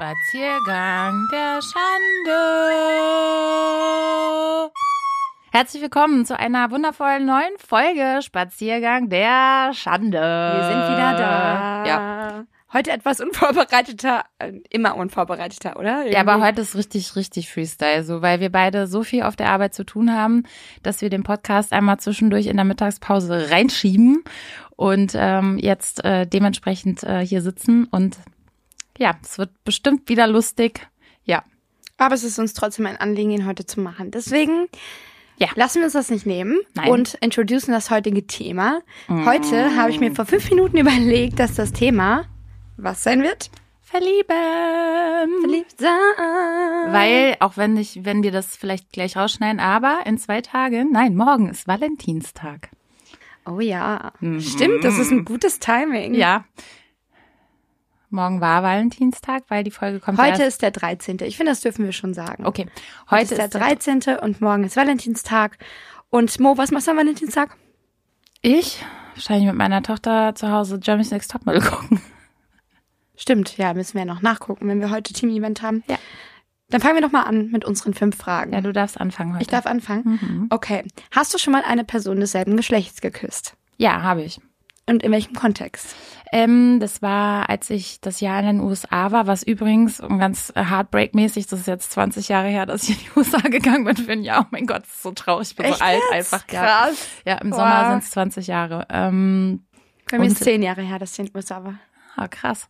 Spaziergang der Schande. Herzlich willkommen zu einer wundervollen neuen Folge Spaziergang der Schande. Wir sind wieder da. Ja. Heute etwas unvorbereiteter, äh, immer unvorbereiteter, oder? Ja, aber Irgendwie. heute ist richtig, richtig Freestyle, so, weil wir beide so viel auf der Arbeit zu tun haben, dass wir den Podcast einmal zwischendurch in der Mittagspause reinschieben und ähm, jetzt äh, dementsprechend äh, hier sitzen und ja, es wird bestimmt wieder lustig. Ja, Aber es ist uns trotzdem ein Anliegen, ihn heute zu machen. Deswegen Ja. lassen wir uns das nicht nehmen Nein. und introducen das heutige Thema. Heute habe ich mir vor fünf Minuten überlegt, dass das Thema was sein wird? verlieben. Verliebt sein. Weil, auch wenn ich, wenn wir das vielleicht gleich rausschneiden, aber in zwei Tagen, nein, morgen ist Valentinstag. Oh ja. Stimmt, das ist ein gutes Timing. Ja. Morgen war Valentinstag, weil die Folge kommt Heute ist der 13. Ich finde, das dürfen wir schon sagen. Okay. Heute ist der 13. und morgen ist Valentinstag. Und Mo, was machst du am Valentinstag? Ich wahrscheinlich mit meiner Tochter zu Hause Jeremy's Next Topmodel gucken. Stimmt, ja, müssen wir noch nachgucken, wenn wir heute Team-Event haben. Ja. Dann fangen wir doch mal an mit unseren fünf Fragen. Ja, du darfst anfangen heute. ich darf anfangen? Mhm. Okay. Hast du schon mal eine Person desselben Geschlechts geküsst? Ja, habe ich. Und in welchem Kontext? Ähm, das war, als ich das Jahr in den USA war, was übrigens um ganz heartbreak-mäßig, das ist jetzt 20g Jahre her, dass ich in die USA gegangen bin für ein Jahr. Oh mein Gott, das ist so traurig, ich bin so alt einfach. Ja, Krass. ja im Wow. Sommer sind es 20 Jahre. Ähm, Bei mir ist Und- zehn Jahre her, dass ich in den USA war. Ah, krass.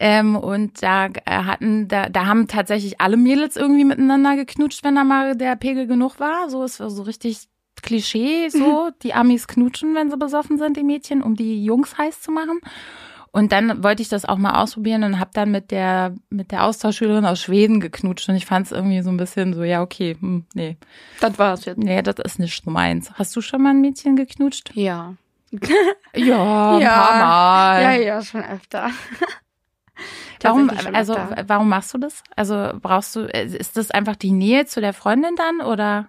Ähm, und da äh, hatten, da, da haben tatsächlich alle Mädels irgendwie miteinander geknutscht, wenn da mal der Pegel genug war. So ist so richtig Klischee, so. Die Amis knutschen, wenn sie besoffen sind, die Mädchen, um die Jungs heiß zu machen. Und dann wollte ich das auch mal ausprobieren und habe dann mit der mit der Austauschschülerin aus Schweden geknutscht und ich fand es irgendwie so ein bisschen so, ja, okay, hm, nee. Das war's jetzt. Nee, das ist nicht so meins. Hast du schon mal ein Mädchen geknutscht? Ja. Ja, Ja. Mal. Ja, ja, schon öfter. Warum, schon also, öfter. warum machst du das? Also, brauchst du, ist das einfach die Nähe zu der Freundin dann oder?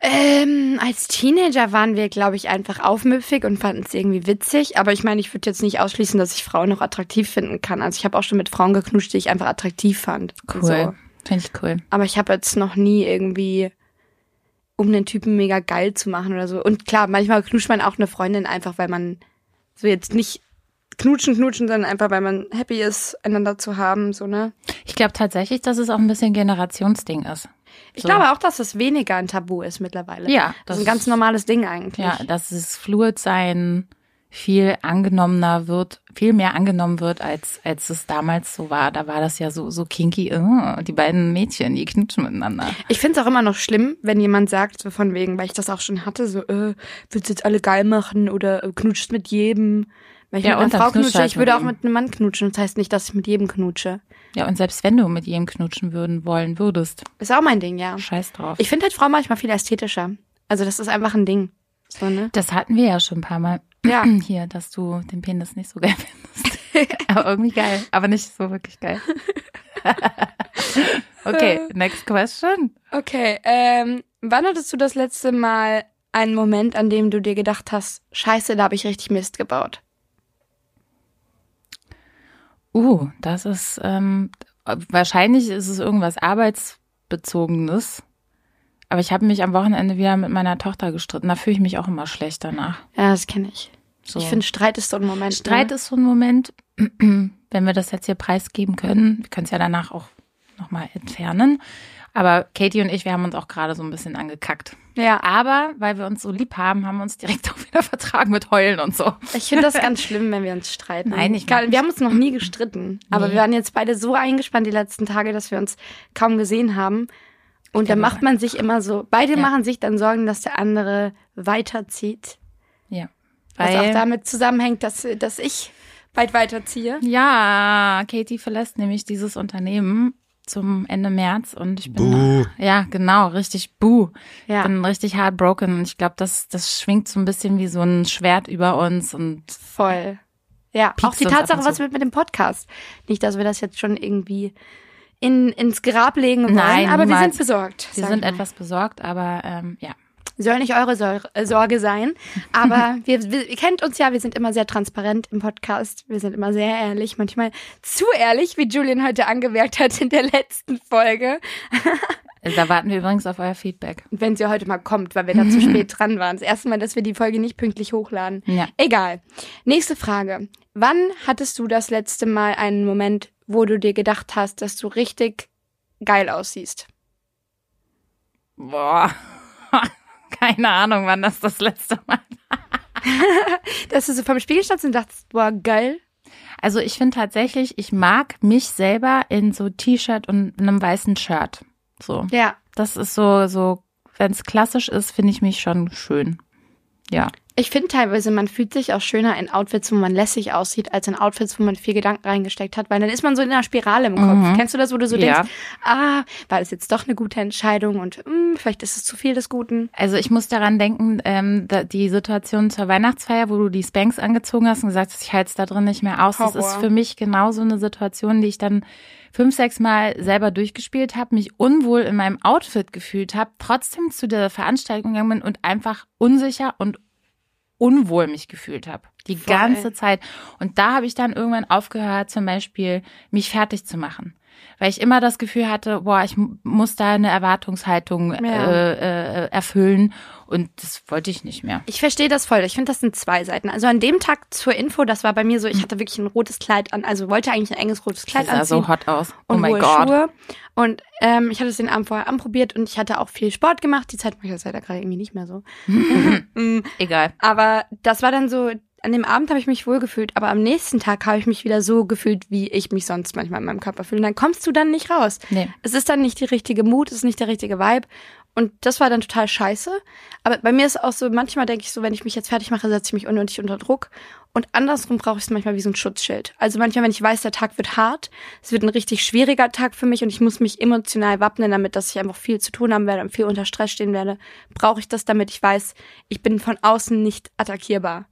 Ähm, als Teenager waren wir, glaube ich, einfach aufmüpfig und fanden es irgendwie witzig. Aber ich meine, ich würde jetzt nicht ausschließen, dass ich Frauen noch attraktiv finden kann. Also ich habe auch schon mit Frauen geknutscht, die ich einfach attraktiv fand. Cool. So. Finde ich cool. Aber ich habe jetzt noch nie irgendwie, um den Typen mega geil zu machen oder so. Und klar, manchmal knutscht man auch eine Freundin einfach, weil man so jetzt nicht knutschen, knutschen, sondern einfach, weil man happy ist, einander zu haben, so, ne? Ich glaube tatsächlich, dass es auch ein bisschen Generationsding ist. Ich So. glaube auch, dass das weniger ein Tabu ist mittlerweile. Ja, Das das ist ein ganz normales Ding eigentlich. Ja, dass es fluid sein viel angenommener wird, viel mehr angenommen wird, als, als es damals so war. Da war das ja so, so kinky, äh, die beiden Mädchen, die knutschen miteinander. Ich finde es auch immer noch schlimm, wenn jemand sagt, so von wegen, weil ich das auch schon hatte, so, äh, willst du jetzt alle geil machen oder äh, knutscht mit jedem. Wenn ich Ja, mit und einer Frau knutsche, halt ich würde auch mit einem Mann knutschen. Das heißt nicht, dass ich mit jedem knutsche. Ja, und selbst wenn du mit jedem knutschen würden, wollen würdest, Ist auch mein Ding, ja. scheiß drauf. Ich finde halt Frau manchmal viel ästhetischer. Also das ist einfach ein Ding. So, ne? Das hatten wir ja schon ein paar Mal Ja. hier, dass du den Penis nicht so geil findest. aber irgendwie geil, aber nicht so wirklich geil. okay, next question. Okay, ähm, wann hattest du das letzte Mal einen Moment, an dem du dir gedacht hast, scheiße, da habe ich richtig Mist gebaut? Uh, das ist ähm, wahrscheinlich ist es irgendwas arbeitsbezogenes. Aber ich habe mich am Wochenende wieder mit meiner Tochter gestritten. Da fühle ich mich auch immer schlecht danach. Ja, das kenne ich. So. Ich finde, Streit ist so ein Moment. Streit ne? ist so ein Moment, wenn wir das jetzt hier preisgeben können. Wir können es ja danach auch nochmal entfernen. Aber Katie und ich, wir haben uns auch gerade so ein bisschen angekackt. Ja, Aber weil wir uns so lieb haben, haben wir uns direkt auch wieder vertragen mit Heulen und so. ich finde das ganz schlimm, wenn wir uns streiten. Nein, ich mag Wir haben uns noch nie gestritten. Aber Nee. wir waren jetzt beide so eingespannt die letzten Tage, dass wir uns kaum gesehen haben. Und dann macht man sich immer so, beide Ja. machen sich dann Sorgen, dass der andere weiterzieht. Ja. Was Weil, auch damit zusammenhängt, dass, dass ich bald weiterziehe. ja, Katie verlässt nämlich dieses Unternehmen zum Ende März und ich bin Buh. ja genau richtig buh. Ja. Bin richtig heartbroken und ich glaube, das das schwingt so ein bisschen wie so ein Schwert über uns und Voll. Ja, auch die Tatsache, was wird mit dem Podcast. Nicht, dass wir das jetzt schon irgendwie in, ins Grab legen wollen, Nein, aber wir niemals. sind besorgt. wir sind etwas besorgt, aber ähm, ja. Soll nicht eure äh, Sorge sein. Aber wir, wir, ihr kennt uns ja, wir sind immer sehr transparent im Podcast. Wir sind immer sehr ehrlich, manchmal zu ehrlich, wie Julian heute angemerkt hat in der letzten Folge. Da warten wir übrigens auf euer Feedback. Wenn sie heute mal kommt, weil wir da zu spät dran waren. Das erste Mal, dass wir die Folge nicht pünktlich hochladen. Ja. Egal. Nächste Frage. Wann hattest du das letzte Mal einen Moment, wo du dir gedacht hast, dass du richtig geil aussiehst? Boah. Keine Ahnung, wann das das letzte Mal Dass du so vom Spiegel standst und dachtest, boah, geil. Also ich finde tatsächlich, ich mag mich selber in so T-Shirt und einem weißen Shirt. So. Ja. Das ist so, so, wenn es klassisch ist, finde ich mich schon schön. Ja. Ich finde teilweise, man fühlt sich auch schöner in Outfits, wo man lässig aussieht, als in Outfits, wo man viel Gedanken reingesteckt hat, weil dann ist man so in einer Spirale im Kopf. Mhm. Kennst du das, wo du so Ja. denkst, ah, war das jetzt doch eine gute Entscheidung und hm, vielleicht ist es zu viel des Guten. Also ich muss daran denken, ähm, die Situation zur Weihnachtsfeier, wo du die Spanks angezogen hast und gesagt hast, ich halte es da drin nicht mehr aus. Das Horror. ist für mich genau so eine Situation, die ich dann fünf, sechs Mal selber durchgespielt habe, mich unwohl in meinem Outfit gefühlt habe, trotzdem zu der Veranstaltung gegangen bin und einfach unsicher und unwohl mich gefühlt habe. Die Voll. ganze Zeit. Und da habe ich dann irgendwann aufgehört, zum Beispiel mich fertig zu machen. Weil ich immer das Gefühl hatte, boah, ich mu- muss da eine Erwartungshaltung Ja. äh, äh, erfüllen. Und das wollte ich nicht mehr. Ich verstehe das voll. Ich finde, das sind zwei Seiten. Also an dem Tag zur Info, das war bei mir so, ich hatte wirklich ein rotes Kleid an, also wollte eigentlich ein enges rotes Kleid Das sah anziehen. so hot aus. Oh und mein Gott. Schuhe. Und ähm, ich hatte es den Abend vorher anprobiert und ich hatte auch viel Sport gemacht. Die Zeit mache ich jetzt leider gerade irgendwie nicht mehr so. Egal. Aber das war dann so, an dem Abend habe ich mich wohl gefühlt, aber am nächsten Tag habe ich mich wieder so gefühlt, wie ich mich sonst manchmal in meinem Körper fühle. Und dann kommst du dann nicht raus. Nee. Es ist dann nicht die richtige Mut, es ist nicht der richtige Vibe. Und das war dann total scheiße. Aber bei mir ist auch so, manchmal denke ich so, wenn ich mich jetzt fertig mache, setze ich mich unnötig unter Druck. Und andersrum brauche ich es manchmal wie so ein Schutzschild. Also manchmal, wenn ich weiß, der Tag wird hart, es wird ein richtig schwieriger Tag für mich und ich muss mich emotional wappnen, damit, dass ich einfach viel zu tun haben werde und viel unter Stress stehen werde, brauche ich das, damit ich weiß, ich bin von außen nicht attackierbar.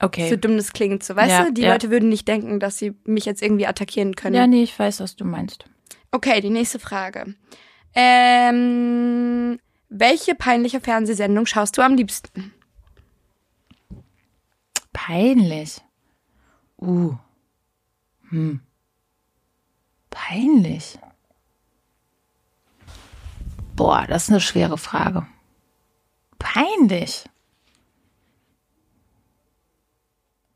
Okay. So dumm das klingt, so weißt Ja, du? Die ja. Leute würden nicht denken, dass sie mich jetzt irgendwie attackieren können. Ja, nee, ich weiß, was du meinst. Okay, die nächste Frage. Ähm, welche peinliche Fernsehsendung schaust du am liebsten? Peinlich. Uh. Hm. Peinlich. Boah, das ist eine schwere Frage. Peinlich.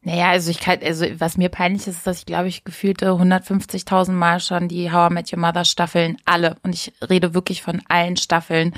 Naja, also ich kann, also was mir peinlich ist, ist, dass ich glaube ich gefühlte 150.000 Mal schon die How I Met Your Mother Staffeln alle und ich rede wirklich von allen Staffeln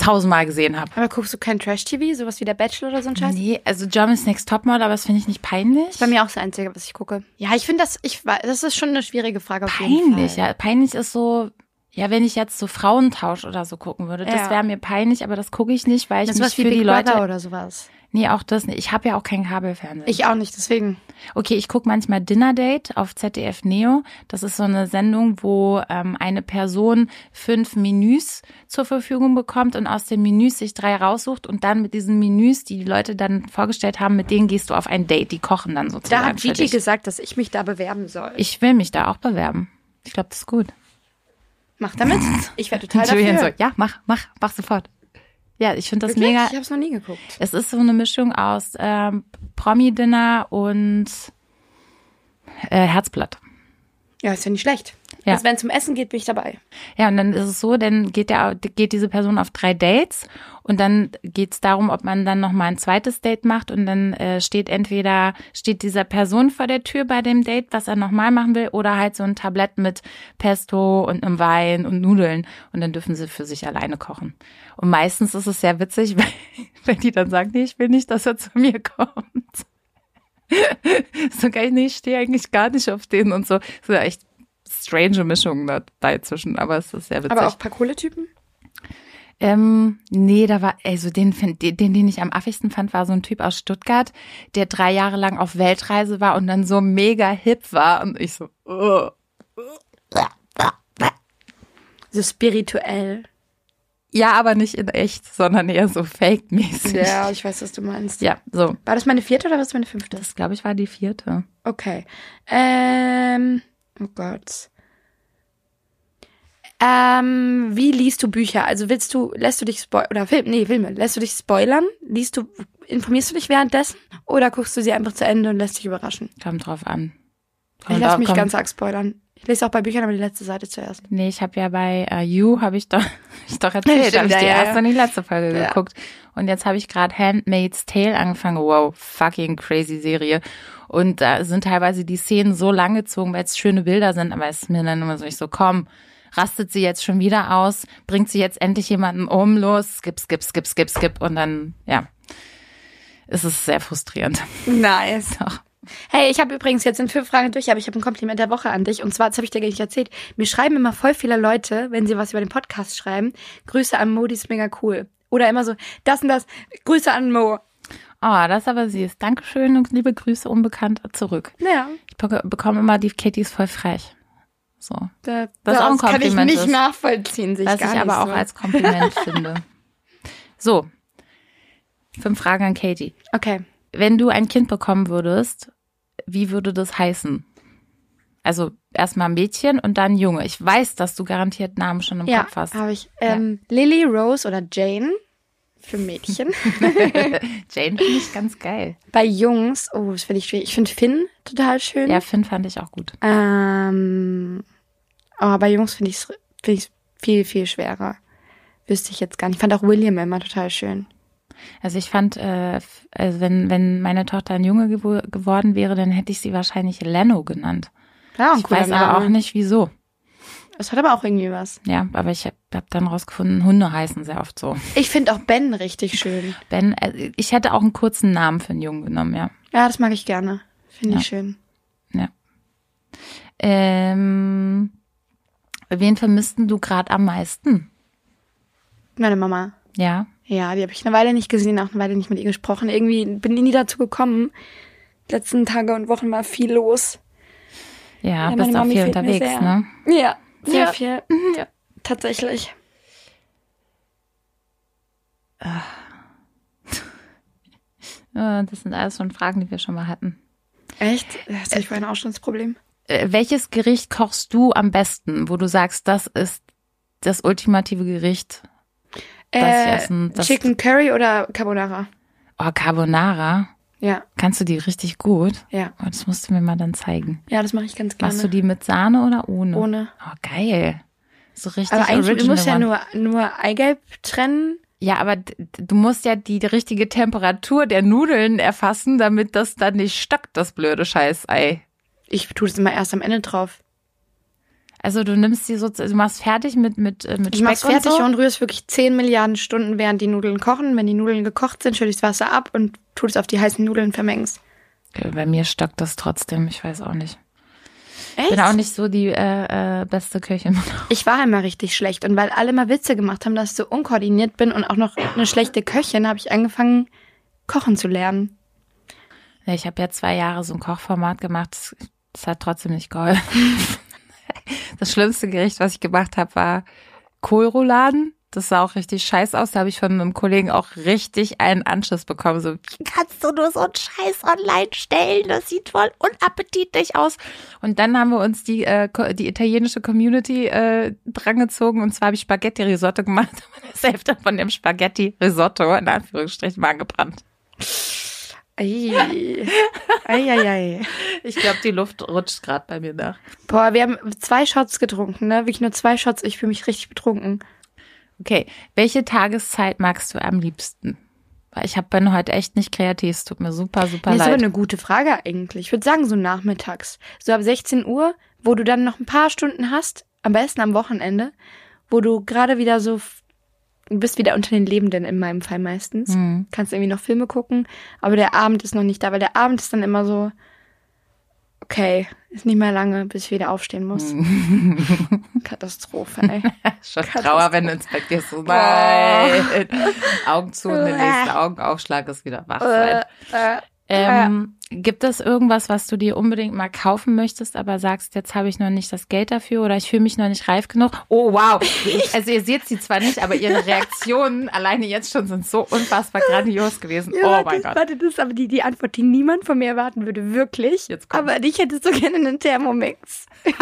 tausendmal gesehen habe. Aber guckst du kein Trash-TV, sowas wie der Bachelor oder so ein Scheiß? Nee, also Germany's Next Topmodel, aber das finde ich nicht peinlich. Bei mir auch das Einzige, was ich gucke. Ja, ich finde das, ich weiß, das ist schon eine schwierige Frage auf jeden peinlich, ja. Peinlich ist so, ja, wenn ich jetzt so Frauentausch oder so gucken würde, das Ja. wäre mir peinlich, aber das gucke ich nicht, weil ich Das mich für die Leute. oder sowas. Nee, auch das nicht. Ich habe ja auch kein Kabelfernsehen. Ich auch nicht, deswegen. Okay, ich gucke manchmal Dinner Date auf ZDF Neo. Das ist so eine Sendung, wo ähm, eine Person fünf Menüs zur Verfügung bekommt und aus den Menüs sich drei raussucht und dann mit diesen Menüs, die die Leute dann vorgestellt haben, mit denen gehst du auf ein Date. Die kochen dann sozusagen. Da hat Gigi gesagt, dass ich mich da bewerben soll. Ich will mich da auch bewerben. Ich glaube, das ist gut. Mach damit. Ich wäre total dafür. so, ja, mach, mach, mach sofort. Ja, ich finde das Wirklich? mega. Ich habe es noch nie geguckt. Es ist so eine Mischung aus ähm, Promi-Dinner und äh, Herzblatt. Ja, ist ja nicht schlecht. Ja. Also wenn es um Essen geht, bin ich dabei. Ja, und dann ist es so, dann geht der, geht diese Person auf drei Dates und dann geht es darum, ob man dann nochmal ein zweites Date macht und dann äh, steht entweder, steht dieser Person vor der Tür bei dem Date, was er nochmal machen will, oder halt so ein Tablett mit Pesto und einem Wein und Nudeln und dann dürfen sie für sich alleine kochen. Und meistens ist es sehr witzig, wenn, wenn die dann sagen, nee, ich will nicht, dass er zu mir kommt. so geil, nee, ich stehe eigentlich gar nicht auf den und so. So echt strange Mischungen dabei zwischen, aber es ist sehr witzig. Aber auch paar coole Typen? Ähm, nee, da war, also den, den, den ich am affigsten fand, war so ein Typ aus Stuttgart, der drei Jahre lang auf Weltreise war und dann so mega hip war und ich so, oh. So spirituell. ja, aber nicht in echt, sondern eher so fake-mäßig. Ja, ich weiß, was du meinst. Ja, so. War das meine vierte oder was meine fünfte? Das, glaube ich, war die vierte. Okay. Ähm, oh Gott. Ähm, wie liest du Bücher? Also willst du, lässt du dich spoilern, oder Film, nee, Filme, lässt du dich spoilern? Liest du, informierst du dich währenddessen? Oder guckst du sie einfach zu Ende und lässt dich überraschen? Kommt drauf an. Ich Kommt lasse au- mich kommt- ganz arg spoilern. Ich lese auch bei Büchern aber die letzte Seite zuerst. Nee, ich habe ja bei äh, You, habe ich doch, ich doch erzählt, Stimmt, habe ich die ja, erste ja. und die letzte Folge Ja. geguckt. Und jetzt habe ich gerade Handmaid's Tale angefangen. Wow, fucking crazy Serie. Und da sind teilweise die Szenen so lang gezogen, weil es schöne Bilder sind, aber es ist mir dann immer so, ich so, komm, rastet sie jetzt schon wieder aus, bringt sie jetzt endlich jemanden um, los, skip, skip, skip, skip, skip. Und dann, ja, ist es sehr frustrierend. Nice. Doch. Hey, ich habe übrigens jetzt sind fünf Fragen durch, aber ich habe ein Kompliment der Woche an dich. Und zwar, das habe ich dir gar nicht erzählt. Mir schreiben immer voll viele Leute, wenn sie was über den Podcast schreiben, Grüße an Mo, die ist mega cool. Oder immer so, das und das, Grüße an Mo. Oh, das ist aber süß. Dankeschön und liebe Grüße unbekannt zurück. Ja, Ich bek- bekomme immer die Katie ist voll frech. So. da, Das ist auch ein kann ich Kompliment nicht ist. nachvollziehen. Sich Was ich aber auch so. als Kompliment finde. So. Fünf Fragen an Katie. Okay. Wenn du ein Kind bekommen würdest, wie würde das heißen? Also erstmal Mädchen und dann Junge. Ich weiß, dass du garantiert Namen schon im Ja, Kopf hast. habe ich. Ähm, Lily, Rose oder Jane für Mädchen. Jane finde ich ganz geil. Bei Jungs, oh, das finde ich schwierig. Ich finde Finn total schön. Ja, Finn fand ich auch gut. Ähm, aber bei Jungs finde ich es find ich's viel, viel schwerer. Wüsste ich jetzt gar nicht. Ich fand auch William immer total schön. Also ich fand, äh, also wenn, wenn meine Tochter ein Junge gewo geworden wäre, dann hätte ich sie wahrscheinlich Leno genannt. Ja, Ich weiß aber auch nicht wieso. Es hat aber auch irgendwie was. Ja, aber ich habe hab dann rausgefunden, Hunde heißen sehr oft so. Ich finde auch Ben richtig schön. Ben, äh, ich hätte auch einen kurzen Namen für einen Jungen genommen, ja. Ja, das mag ich gerne. Finde Ja. ich schön. Ja. Ähm, wen vermissten du gerade am meisten? Meine Mama. Ja. Ja, die habe ich eine Weile nicht gesehen, auch eine Weile nicht mit ihr gesprochen. Irgendwie bin ich nie dazu gekommen. Die letzten Tage und Wochen war viel los. Ja, Ja, bist auch Mami viel unterwegs, ne? Ja, sehr Ja. viel. Ja, tatsächlich. Ja, das sind alles schon Fragen, die wir schon mal hatten. Echt? Das hatte ich vorhin auch schon das Problem. Äh, welches Gericht kochst du am besten, wo du sagst, das ist das ultimative Gericht? Das Äh, Essen, das- Chicken Curry oder Carbonara? Oh, Carbonara. Ja, Kannst du die richtig gut? ja. Oh, das musst du mir mal dann zeigen. Ja, das mache ich ganz gerne. Machst du die mit Sahne oder ohne? Ohne. Oh, geil. So richtig Aber eigentlich, du musst ja nur, nur Eigelb trennen. Ja, aber du musst ja die richtige Temperatur der Nudeln erfassen, damit das dann nicht stockt, das blöde Scheißei. Ich tue das immer erst am Ende drauf. Also du nimmst die so, du machst fertig mit mit äh, mit Ich Speck mach's fertig und so. und rühre es wirklich 10 Milliarden Stunden, während die Nudeln kochen. Wenn die Nudeln gekocht sind, schütte ich das Wasser ab und tue es auf die heißen Nudeln vermengst. Bei mir stockt das trotzdem, ich weiß auch nicht. Ich Echt? bin auch nicht so die äh, äh, beste Köchin. Ich war immer richtig schlecht und weil alle mal Witze gemacht haben, dass ich so unkoordiniert bin und auch noch eine schlechte Köchin, habe ich angefangen, kochen zu lernen. Ich habe ja zwei Jahre so ein Kochformat gemacht. Das, das hat trotzdem nicht geholfen. Das schlimmste Gericht, was ich gemacht habe, war Kohlrouladen. Das sah auch richtig scheiß aus. Da habe ich von einem Kollegen auch richtig einen Anschiss bekommen. So, wie kannst du nur so einen Scheiß online stellen? Das sieht voll unappetitlich aus. Und dann haben wir uns die, äh, die italienische Community äh, drangezogen. Und zwar habe ich Spaghetti-Risotto gemacht. Und das Hälfte von dem Spaghetti-Risotto in Anführungsstrichen war gebrannt. Ei. Ei, ei, ei. Ich glaube, die Luft rutscht gerade bei mir nach. Boah, wir haben zwei Shots getrunken, ne? Wirklich nur zwei Shots. Ich fühle mich richtig betrunken. Okay, welche Tageszeit magst du am liebsten? Weil ich hab, bin heute echt nicht kreativ. Es tut mir super, super Das ist aber leid. eine gute Frage eigentlich. Ich würde sagen, so nachmittags. So ab 16 Uhr, wo du dann noch ein paar Stunden hast, am besten am Wochenende, wo du gerade wieder so, du bist wieder unter den Lebenden in meinem Fall meistens. Mhm. Kannst irgendwie noch Filme gucken, aber der Abend ist noch nicht da, weil der Abend ist dann immer so, okay, ist nicht mehr lange, bis ich wieder aufstehen muss. Mhm. Katastrophe, ey. Schon Katastrophe. Trauer, wenn du ins Bett gehst. So, nein. Augen zu und den nächsten Augenaufschlag ist wieder wach sein. Äh, äh, Ähm, gibt es irgendwas, was du dir unbedingt mal kaufen möchtest, aber sagst, jetzt habe ich noch nicht das Geld dafür oder ich fühle mich noch nicht reif genug? Oh, wow. Also ihr seht sie zwar nicht, aber ihre Reaktionen alleine jetzt schon sind so unfassbar grandios gewesen. Ja, oh warte, mein Gott. Warte, das ist aber die, die Antwort, die niemand von mir erwarten würde, wirklich. Jetzt kommt's. aber ich hätte so gerne einen Thermomix.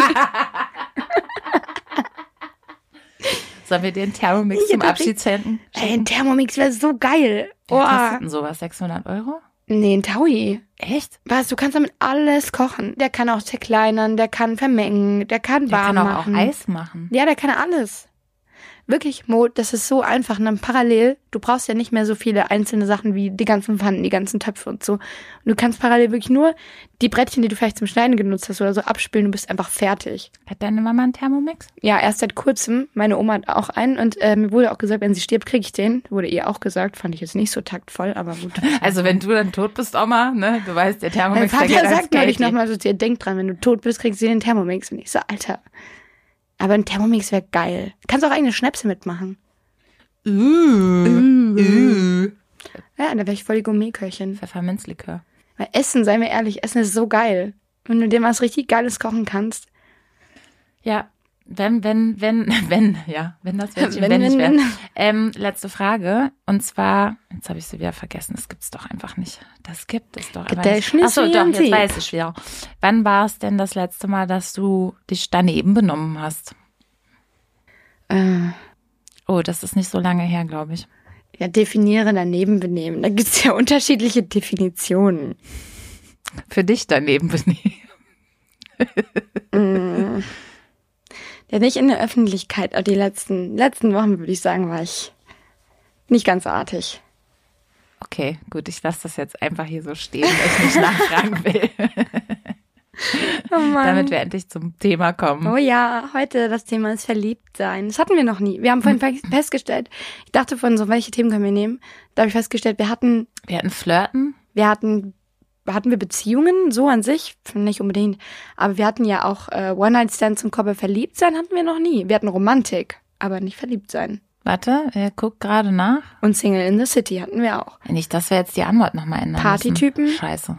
Sollen wir einen Thermomix Ich zum Abschied schenken? Ey, ein Thermomix wäre so geil. Was Oh. kostet denn sowas? 600 Euro? Nee, ein Taui. Echt? Was, du kannst damit alles kochen. Der kann auch zerkleinern, der kann vermengen, der kann Der warm kann auch, auch machen. Eis machen. Ja, der kann alles. Wirklich, Mo, das ist so einfach. Und dann parallel, du brauchst ja nicht mehr so viele einzelne Sachen wie die ganzen Pfannen, die ganzen Töpfe und so. Und du kannst parallel wirklich nur die Brettchen, die du vielleicht zum Schneiden genutzt hast oder so, abspülen. Du bist einfach fertig. Hat deine Mama einen Thermomix? Ja, erst seit kurzem. Meine Oma hat auch einen und äh, mir wurde auch gesagt, wenn sie stirbt, kriege ich den. Wurde ihr auch gesagt. Fand ich jetzt nicht so taktvoll, aber gut. Also wenn du dann tot bist, Oma, ne? Du weißt, der Mein Thermomix der Vater sagt neulich Geld. nochmal so ihr, denk dran, wenn du tot bist, kriegst du den Thermomix. Und ich so, Alter. Aber ein Thermomix wäre geil. Kannst auch eigene Schnäpse mitmachen. Uh, uh. Ja, da wäre ich voll die Gourmetköchin. Pfefferminzlikör. Weil Essen, seien wir ehrlich, Essen ist so geil. Wenn du dir was richtig Geiles kochen kannst. Ja, wenn, wenn, wenn, wenn, ja, wenn das Wörtchen Wenn, wenn, nicht wäre. Ähm, letzte Frage. Und zwar, jetzt habe ich sie wieder vergessen, das gibt's doch einfach nicht. Das gibt es doch aber nicht. Achso, doch, jetzt weiß ich wieder. Wann war es denn das letzte Mal, dass du dich daneben benommen hast? Äh, Oh, das ist nicht so lange her, glaube ich. ja, definiere daneben benehmen. Da gibt's ja unterschiedliche Definitionen. Für dich daneben benehmen. Ja, nicht in der Öffentlichkeit, aber die letzten, letzten Wochen, würde ich sagen, war ich nicht ganz artig. Okay, gut, ich lasse das jetzt einfach hier so stehen, weil ich nicht nachfragen will, Oh damit wir endlich zum Thema kommen. Oh ja, heute das Thema ist Verliebtsein. Das hatten wir noch nie. Wir haben vorhin fe- festgestellt, ich dachte von so, welche Themen können wir nehmen? Da habe ich festgestellt, wir hatten, Wir hatten Flirten. wir hatten, hatten wir Beziehungen, so an sich, nicht unbedingt, aber wir hatten ja auch äh, One-Night-Stands und Körper verliebt sein hatten wir noch nie. Wir hatten Romantik, aber nicht verliebt sein. Warte, er guckt gerade nach. Und Single in the City hatten wir auch. Nicht, dass wir jetzt die Antwort nochmal ändern Partytypen? müssen. Scheiße.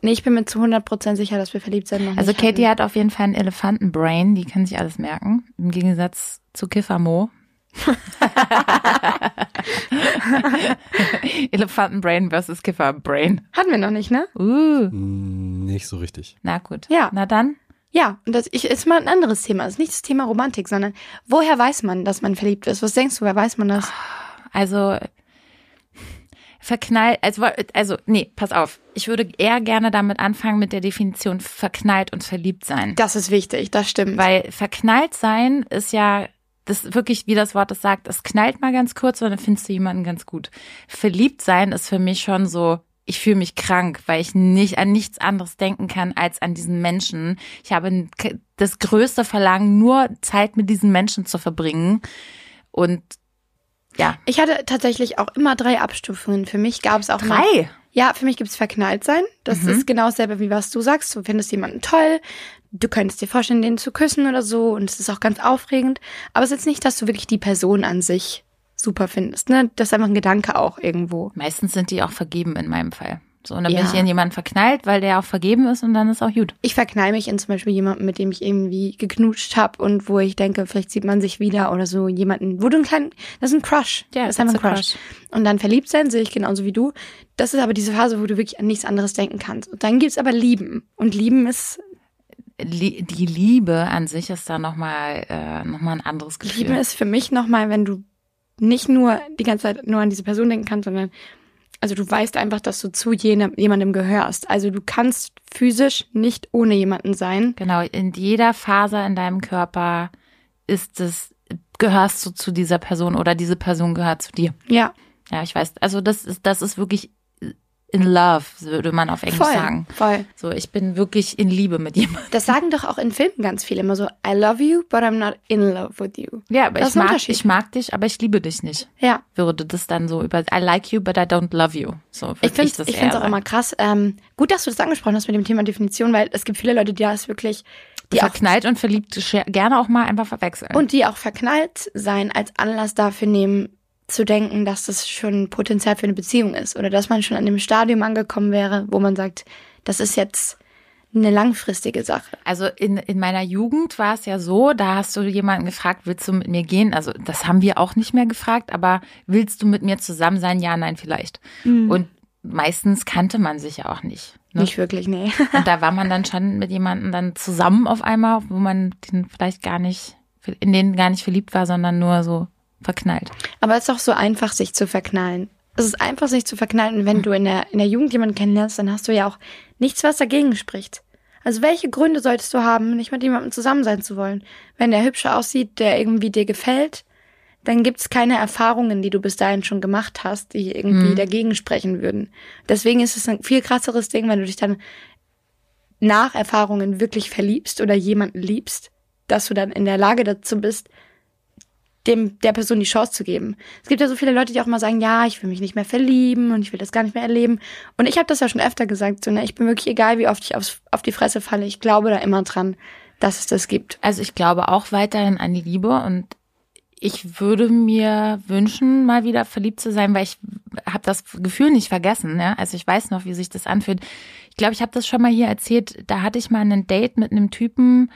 Nee, ich bin mir zu 100% sicher, dass wir verliebt sein noch Also Katie hatten. hat auf jeden Fall ein Elefantenbrain, die kann sich alles merken. Im Gegensatz zu Kiffer Mo. Elefantenbrain versus Kifferbrain. Hatten wir noch nicht, ne? Uh, Mm, Nicht so richtig. na gut. Ja. Na dann. Ja, und das ist mal ein anderes Thema. Es ist nicht das Thema Romantik, sondern woher weiß man, dass man verliebt ist? Was denkst du, wer weiß man das? Also verknallt, also, also nee, pass auf. Ich würde eher gerne damit anfangen mit der Definition verknallt und verliebt sein. Das ist wichtig, das stimmt. Weil verknallt sein ist ja, das wirklich, wie das Wort es sagt, es knallt mal ganz kurz und dann findest du jemanden ganz gut. Verliebt sein ist für mich schon so, ich fühle mich krank, weil ich nicht an nichts anderes denken kann als an diesen Menschen. Ich habe das größte Verlangen, nur Zeit mit diesen Menschen zu verbringen. Und ja, ich hatte tatsächlich auch immer drei Abstufungen. Für mich gab es auch drei. ja, für mich gibt es verknallt sein. Das ist genau dasselbe, wie was du sagst. Du findest jemanden toll, du könntest dir vorstellen, den zu küssen oder so. Und es ist auch ganz aufregend. Aber es ist jetzt nicht, dass du wirklich die Person an sich super findest. Ne? Das ist einfach ein Gedanke auch irgendwo. Meistens sind die auch vergeben in meinem Fall. So, und dann Ja. bin ich in jemanden verknallt, weil der auch vergeben ist und dann ist auch gut. Ich verknall mich in zum Beispiel jemanden, mit dem ich irgendwie geknutscht habe und wo ich denke, vielleicht sieht man sich wieder oder so jemanden, wo du einen kleinen, das ist ein Crush. Ja, das ist einfach ein a Crush. Und dann verliebt sein, sehe ich genauso wie du. Das ist aber diese Phase, wo du wirklich an nichts anderes denken kannst. Und dann gibt's aber Lieben. Und Lieben ist, Die Liebe an sich ist da nochmal äh, noch mal ein anderes Gefühl. Lieben ist für mich nochmal, wenn du nicht nur die ganze Zeit nur an diese Person denken kannst, sondern also du weißt einfach, dass du zu jenem, jemandem gehörst. Also du kannst physisch nicht ohne jemanden sein. Genau, in jeder Faser in deinem Körper ist es, gehörst du zu dieser Person oder diese Person gehört zu dir. Ja, Ja, ich weiß. Also das ist, das ist wirklich in love, würde man auf Englisch voll, sagen. voll. So, ich bin wirklich in Liebe mit jemandem. Das sagen doch auch in Filmen ganz viele immer so, I love you, but I'm not in love with you. Ja, aber Das ich mag, ich mag dich, aber ich liebe dich nicht. Ja, Würde das dann so über I like you, but I don't love you. So ich finde das ich find's auch immer krass. Ähm, gut, dass du das angesprochen hast mit dem Thema Definition, weil es gibt viele Leute, die das wirklich, die auch verknallt und verliebt gerne auch mal einfach verwechseln. und die auch verknallt sein als Anlass dafür nehmen, zu denken, dass das schon Potenzial für eine Beziehung ist oder dass man schon an dem Stadium angekommen wäre, wo man sagt, das ist jetzt eine langfristige Sache. Also in, in meiner Jugend war es ja so, da hast du jemanden gefragt, willst du mit mir gehen? Also das haben wir auch nicht mehr gefragt, aber willst du mit mir zusammen sein? Ja, nein, vielleicht. Und meistens kannte man sich ja auch nicht. Ne? Nicht wirklich, nee. Und da war man dann schon mit jemandem dann zusammen auf einmal, wo man den vielleicht gar nicht in den gar nicht verliebt war, sondern nur so verknallt. Aber es ist doch so einfach, sich zu verknallen. Es ist einfach, sich zu verknallen. Und wenn du in der, in der Jugend jemanden kennenlernst, dann hast du ja auch nichts, was dagegen spricht. Also welche Gründe solltest du haben, nicht mit jemandem zusammen sein zu wollen? Wenn der hübsch aussieht, der irgendwie dir gefällt, dann gibt's keine Erfahrungen, die du bis dahin schon gemacht hast, die irgendwie Mhm. dagegen sprechen würden. Deswegen ist es ein viel krasseres Ding, wenn du dich dann nach Erfahrungen wirklich verliebst oder jemanden liebst, dass du dann in der Lage dazu bist, dem, der Person die Chance zu geben. Es gibt ja so viele Leute, die auch mal sagen, ja, ich will mich nicht mehr verlieben und ich will das gar nicht mehr erleben. Und ich habe das ja schon öfter gesagt, so, ne, ich bin wirklich egal, wie oft ich aufs, auf die Fresse falle, ich glaube da immer dran, dass es das gibt. Also ich glaube auch weiterhin an die Liebe und ich würde mir wünschen, mal wieder verliebt zu sein, weil ich habe das Gefühl nicht vergessen. Ja? Also ich weiß noch, wie sich das anfühlt. Ich glaube, ich habe das schon mal hier erzählt. Da hatte ich mal ein Date mit einem Typen,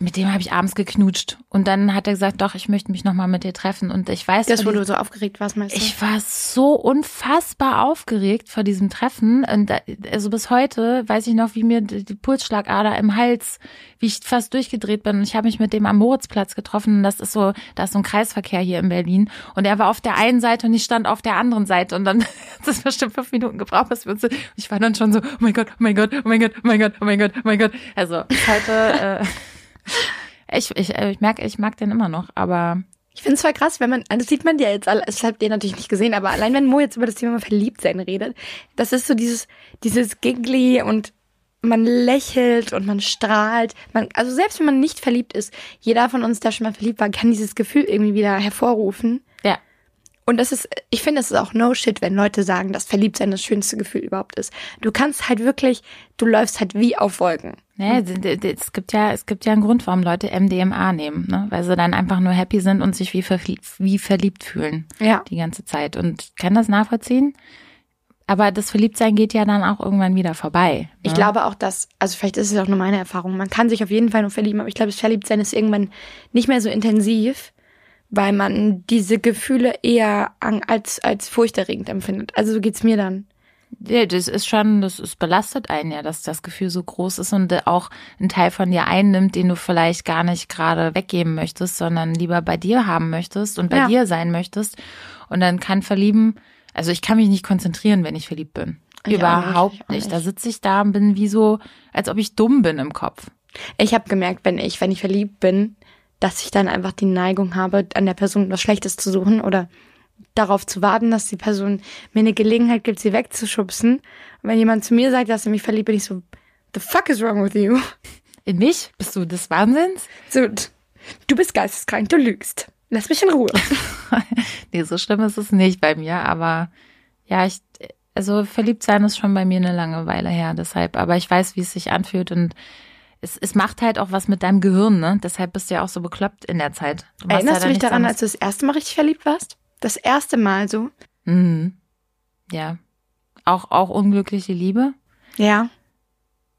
mit dem habe ich abends geknutscht. Und dann hat er gesagt, doch, ich möchte mich noch mal mit dir treffen. Und ich weiß, Das, wo du so aufgeregt warst, meinst du? ich war so unfassbar aufgeregt vor diesem Treffen. Und da, also bis heute weiß ich noch, wie mir die Pulsschlagader im Hals, wie ich fast durchgedreht bin. Und ich habe mich mit dem am Moritzplatz getroffen. Und das ist so, da ist so ein Kreisverkehr hier in Berlin. Und er war auf der einen Seite und ich stand auf der anderen Seite. Und dann hat es bestimmt fünf Minuten gebraucht, bis wir uns. Ich war dann schon so, oh mein Gott, oh mein Gott, oh mein Gott, oh mein Gott, oh mein Gott, oh mein Gott. Also heute. Äh, ich, ich, äh, ich merke, ich mag den immer noch, aber Ich finde es voll krass, wenn man, das sieht man ja jetzt, das habt ihr natürlich nicht gesehen, aber allein wenn Mo jetzt über das Thema Verliebtsein redet, das ist so dieses, dieses Giggly und man lächelt und man strahlt. Man, also selbst wenn man nicht verliebt ist, jeder von uns, der schon mal verliebt war, kann dieses Gefühl irgendwie wieder hervorrufen. Und das ist, ich finde, es ist auch no shit, wenn Leute sagen, dass Verliebtsein das schönste Gefühl überhaupt ist. Du kannst halt wirklich, du läufst halt wie auf Wolken. D- d- es gibt ja, es gibt ja einen Grund, warum Leute MDMA nehmen, ne? Weil sie dann einfach nur happy sind und sich wie, verliebt, wie verliebt fühlen. Ja. Die ganze Zeit. Und ich kann das nachvollziehen. Aber das Verliebtsein geht ja dann auch irgendwann wieder vorbei. Ich ne? glaube auch, dass, also vielleicht ist es auch nur meine Erfahrung, man kann sich auf jeden Fall nur verlieben, aber ich glaube, das Verliebtsein ist irgendwann nicht mehr so intensiv, weil man diese Gefühle eher als, als furchterregend empfindet. Also so geht's mir dann. Ja, das ist schon, das ist belastet einen ja, dass das Gefühl so groß ist und äh, auch einen Teil von dir einnimmt, den du vielleicht gar nicht gerade weggeben möchtest, sondern lieber bei dir haben möchtest und bei Ja. dir sein möchtest. Und dann kann verlieben, also ich kann mich nicht konzentrieren, wenn ich verliebt bin. Ich Überhaupt nicht, ich auch nicht. Da nicht. sitze ich da und bin wie so, als ob ich dumm bin im Kopf. Ich habe gemerkt, wenn ich, wenn ich verliebt bin, dass ich dann einfach die Neigung habe, an der Person was Schlechtes zu suchen oder darauf zu warten, dass die Person mir eine Gelegenheit gibt, sie wegzuschubsen. Und wenn jemand zu mir sagt, dass er mich verliebt, bin ich so, the fuck is wrong with you? In mich? Bist du des Wahnsinns? So, du bist geisteskrank, du lügst. Lass mich in Ruhe. nee, so schlimm ist es nicht bei mir, aber ja, ich, also verliebt sein ist schon bei mir eine lange Weile her, deshalb, aber ich weiß, wie es sich anfühlt und es, es macht halt auch was mit deinem Gehirn, ne? Deshalb bist du ja auch so bekloppt in der Zeit. Du Erinnerst du dich daran, als du das erste Mal richtig verliebt warst? Das erste Mal so? Mhm. Ja. Auch, auch unglückliche Liebe. Ja.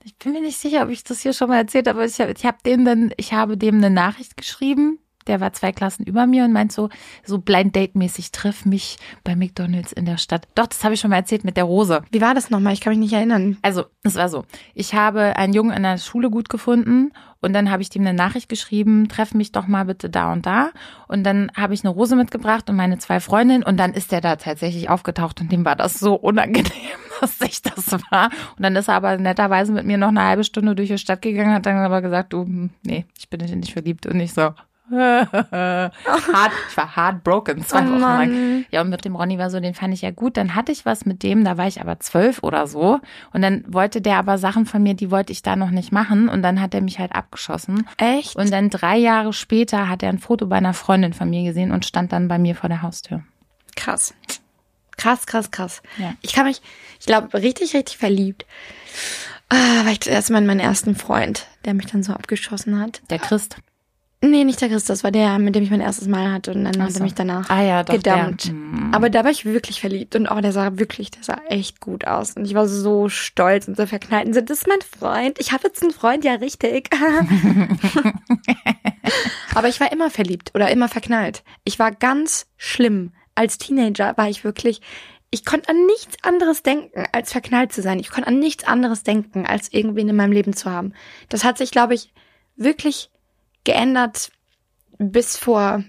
Ich bin mir nicht sicher, ob ich das hier schon mal erzählt habe, aber ich habe ich hab dem dann, ich habe dem eine Nachricht geschrieben. Der war zwei Klassen über mir und meint so, so Blind Date mäßig, triff mich bei McDonalds in der Stadt. Doch, das habe ich schon mal erzählt mit der Rose. Wie war das nochmal? Ich kann mich nicht erinnern. Also, es war so. Ich habe einen Jungen in der Schule gut gefunden und dann habe ich dem eine Nachricht geschrieben, treff mich doch mal bitte da und da. Und dann habe ich eine Rose mitgebracht und meine zwei Freundinnen und dann ist der da tatsächlich aufgetaucht und dem war das so unangenehm, dass ich das war. Und dann ist er aber netterweise mit mir noch eine halbe Stunde durch die Stadt gegangen, hat dann aber gesagt, du, hm, nee, ich bin nicht verliebt und ich so. hart, ich war heartbroken, zwei Oh Wochen lang. Ja, und mit dem Ronny war so, den fand ich ja gut. Dann hatte ich was mit dem, da war ich aber zwölf oder so. Und dann wollte der aber Sachen von mir, die wollte ich da noch nicht machen. Und dann hat er mich halt abgeschossen. Echt? Und dann drei Jahre später hat er ein Foto bei einer Freundin von mir gesehen und stand dann bei mir vor der Haustür. krass. Krass, krass, krass. Ja. Ich kann mich, ich glaube, richtig, richtig verliebt. Ah, war ich zuerst mal in meinen ersten Freund, der mich dann so abgeschossen hat. Der Christ. Nee, nicht der Chris, das war der, mit dem ich mein erstes Mal hatte und dann Ach hat so. er mich danach Ah ja, doch, gedammt. Mm. Aber da war ich wirklich verliebt und auch der sah wirklich, der sah echt gut aus und ich war so stolz und so verknallt und so, das ist mein Freund. Ich habe jetzt einen Freund, ja richtig. Aber ich war immer verliebt oder immer verknallt. Ich war ganz schlimm. Als Teenager war ich wirklich, ich konnte an nichts anderes denken, als verknallt zu sein. Ich konnte an nichts anderes denken, als irgendwen in meinem Leben zu haben. Das hat sich, glaube ich, wirklich geändert bis vor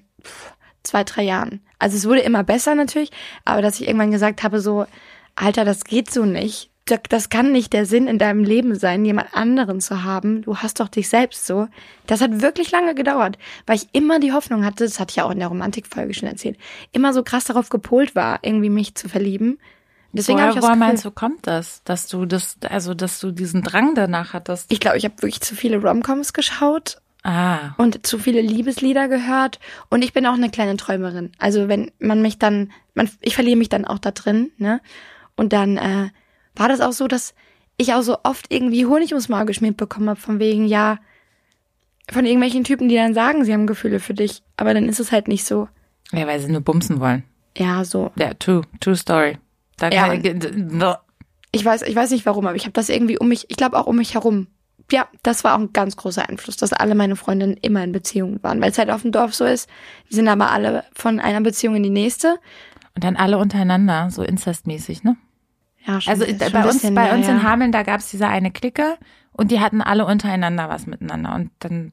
zwei, drei Jahren. Also es wurde immer besser natürlich, aber dass ich irgendwann gesagt habe, so, Alter, das geht so nicht. Das kann nicht der Sinn in deinem Leben sein, jemand anderen zu haben. Du hast doch dich selbst so. Das hat wirklich lange gedauert, weil ich immer die Hoffnung hatte, das hatte ich ja auch in der Romantikfolge schon erzählt, immer so krass darauf gepolt war, irgendwie mich zu verlieben. Deswegen woher, ich woher meinst du, kommt das, dass du das, also dass du diesen Drang danach hattest? Ich glaube, ich habe wirklich zu viele Romcoms geschaut Ah. Und zu viele Liebeslieder gehört. Und ich bin auch eine kleine Träumerin. Also wenn man mich dann, man, ich verliere mich dann auch da drin, ne? Und dann äh, war das auch so, dass ich auch so oft irgendwie Honig ums Maul geschmiert bekommen habe, von wegen, ja, von irgendwelchen Typen, die dann sagen, sie haben Gefühle für dich. Aber dann ist es halt nicht so. Ja, weil sie nur bumsen wollen. Ja, so. Ja, true, true story. Da ja, ich, ich weiß, ich weiß nicht warum, aber ich habe das irgendwie um mich, ich glaube auch um mich herum ja, das war auch ein ganz großer Einfluss, dass alle meine Freundinnen immer in Beziehungen waren, weil es halt auf dem Dorf so ist. Die sind aber alle von einer Beziehung in die nächste. Und dann alle untereinander, so incestmäßig, ne? Ja, schon, Also schon bei uns, bei uns in Hameln, da gab's diese eine Clique und die hatten alle untereinander was miteinander und dann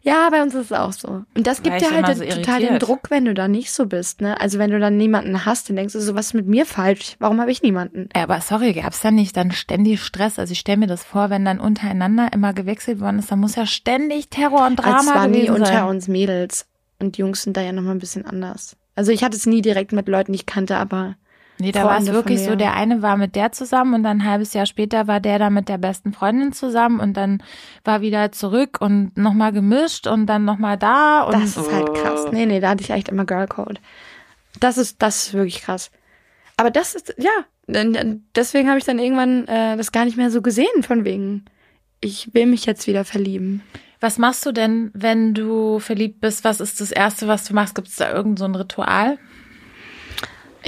ja, bei uns ist es auch so. Und das gibt dir halt so total den Druck, wenn du da nicht so bist, ne? Also wenn du dann niemanden hast, dann denkst du so, was ist mit mir falsch? Warum habe ich niemanden? Ja, aber sorry, gab's da nicht dann ständig Stress? Also ich stelle mir das vor, wenn dann untereinander immer gewechselt worden ist, dann muss ja ständig Terror und Drama also es war nie sein. unter uns Mädels. Und Jungs sind da ja nochmal ein bisschen anders. Also ich hatte es nie direkt mit Leuten, die ich kannte, aber Nee, da war es wirklich so, der eine war mit der zusammen und dann ein halbes Jahr später war der da mit der besten Freundin zusammen und dann war wieder zurück und nochmal gemischt und dann nochmal da. Und das ist halt krass. Nee, nee, da hatte ich echt immer Girlcode. Das ist, das ist wirklich krass. Aber das ist, ja, deswegen habe ich dann irgendwann äh, das gar nicht mehr so gesehen, von wegen, ich will mich jetzt wieder verlieben. Was machst du denn, wenn du verliebt bist? Was ist das Erste, was du machst? Gibt es da irgend so ein Ritual?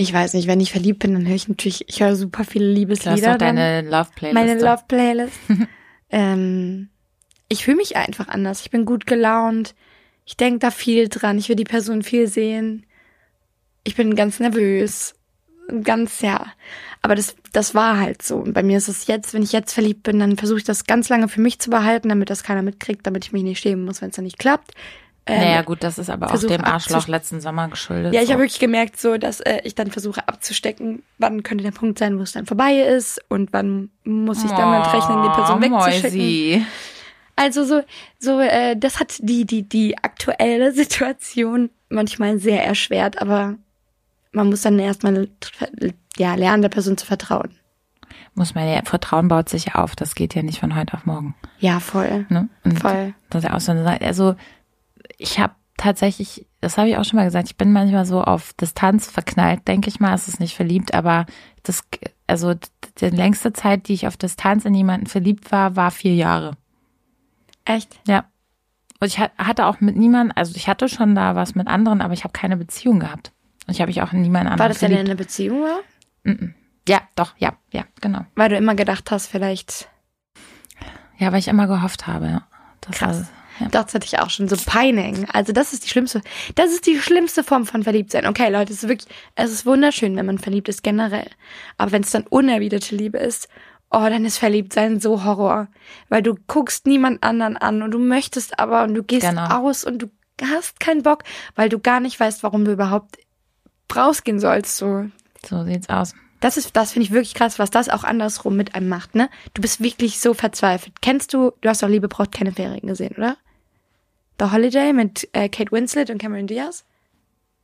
Ich weiß nicht, wenn ich verliebt bin, dann höre ich natürlich, ich höre super viele Liebeslieder. Das ist doch deine Love Playlist. Meine Love Playlist. ähm, ich fühle mich einfach anders. Ich bin gut gelaunt. Ich denke da viel dran. Ich will die Person viel sehen. Ich bin ganz nervös. Ganz, ja. Aber das, das war halt so. Und bei mir ist es jetzt, wenn ich jetzt verliebt bin, dann versuche ich das ganz lange für mich zu behalten, damit das keiner mitkriegt, damit ich mich nicht schämen muss, wenn es dann nicht klappt. Ähm, naja, gut, das ist aber auch dem Arschloch letzten Sommer geschuldet. Ja, ich so. habe wirklich gemerkt, so, dass äh, ich dann versuche abzustecken, wann könnte der Punkt sein, wo es dann vorbei ist und wann muss ich damit oh, rechnen, die Person wegzuschicken. Also so, so, äh, das hat die, die, die aktuelle Situation manchmal sehr erschwert, aber man muss dann erstmal ja, lernen, der Person zu vertrauen. Muss man ja, Vertrauen baut sich auf, das geht ja nicht von heute auf morgen. Ja, voll. Ne? voll. Das ist ja auch so eine Sache. Also ich habe tatsächlich, das habe ich auch schon mal gesagt, ich bin manchmal so auf Distanz verknallt, denke ich mal, es ist nicht verliebt, aber das, also die längste Zeit, die ich auf Distanz in jemanden verliebt war, war vier Jahre. Echt? Ja. Und ich hatte auch mit niemandem, also ich hatte schon da was mit anderen, aber ich habe keine Beziehung gehabt. Und ich habe mich auch in niemanden anderen War das verliebt. denn eine Beziehung war? Ja, doch, ja, ja, genau. Weil du immer gedacht hast, vielleicht. Ja, weil ich immer gehofft habe, ja. Das Krass. Ja. Das hatte ich auch schon so Pining. Also das ist die schlimmste, das ist die schlimmste Form von Verliebtsein. Okay, Leute, es ist wirklich, es ist wunderschön, wenn man verliebt ist generell. Aber wenn es dann unerwiderte Liebe ist, oh, dann ist Verliebtsein so Horror. Weil du guckst niemand anderen an und du möchtest aber und du gehst genau. aus und du hast keinen Bock, weil du gar nicht weißt, warum du überhaupt rausgehen sollst, so. So sieht's aus. Das ist, das finde ich wirklich krass, was das auch andersrum mit einem macht, ne? Du bist wirklich so verzweifelt. Kennst du, du hast doch Liebe braucht keine Ferien gesehen, oder? The Holiday mit äh, Kate Winslet und Cameron Diaz?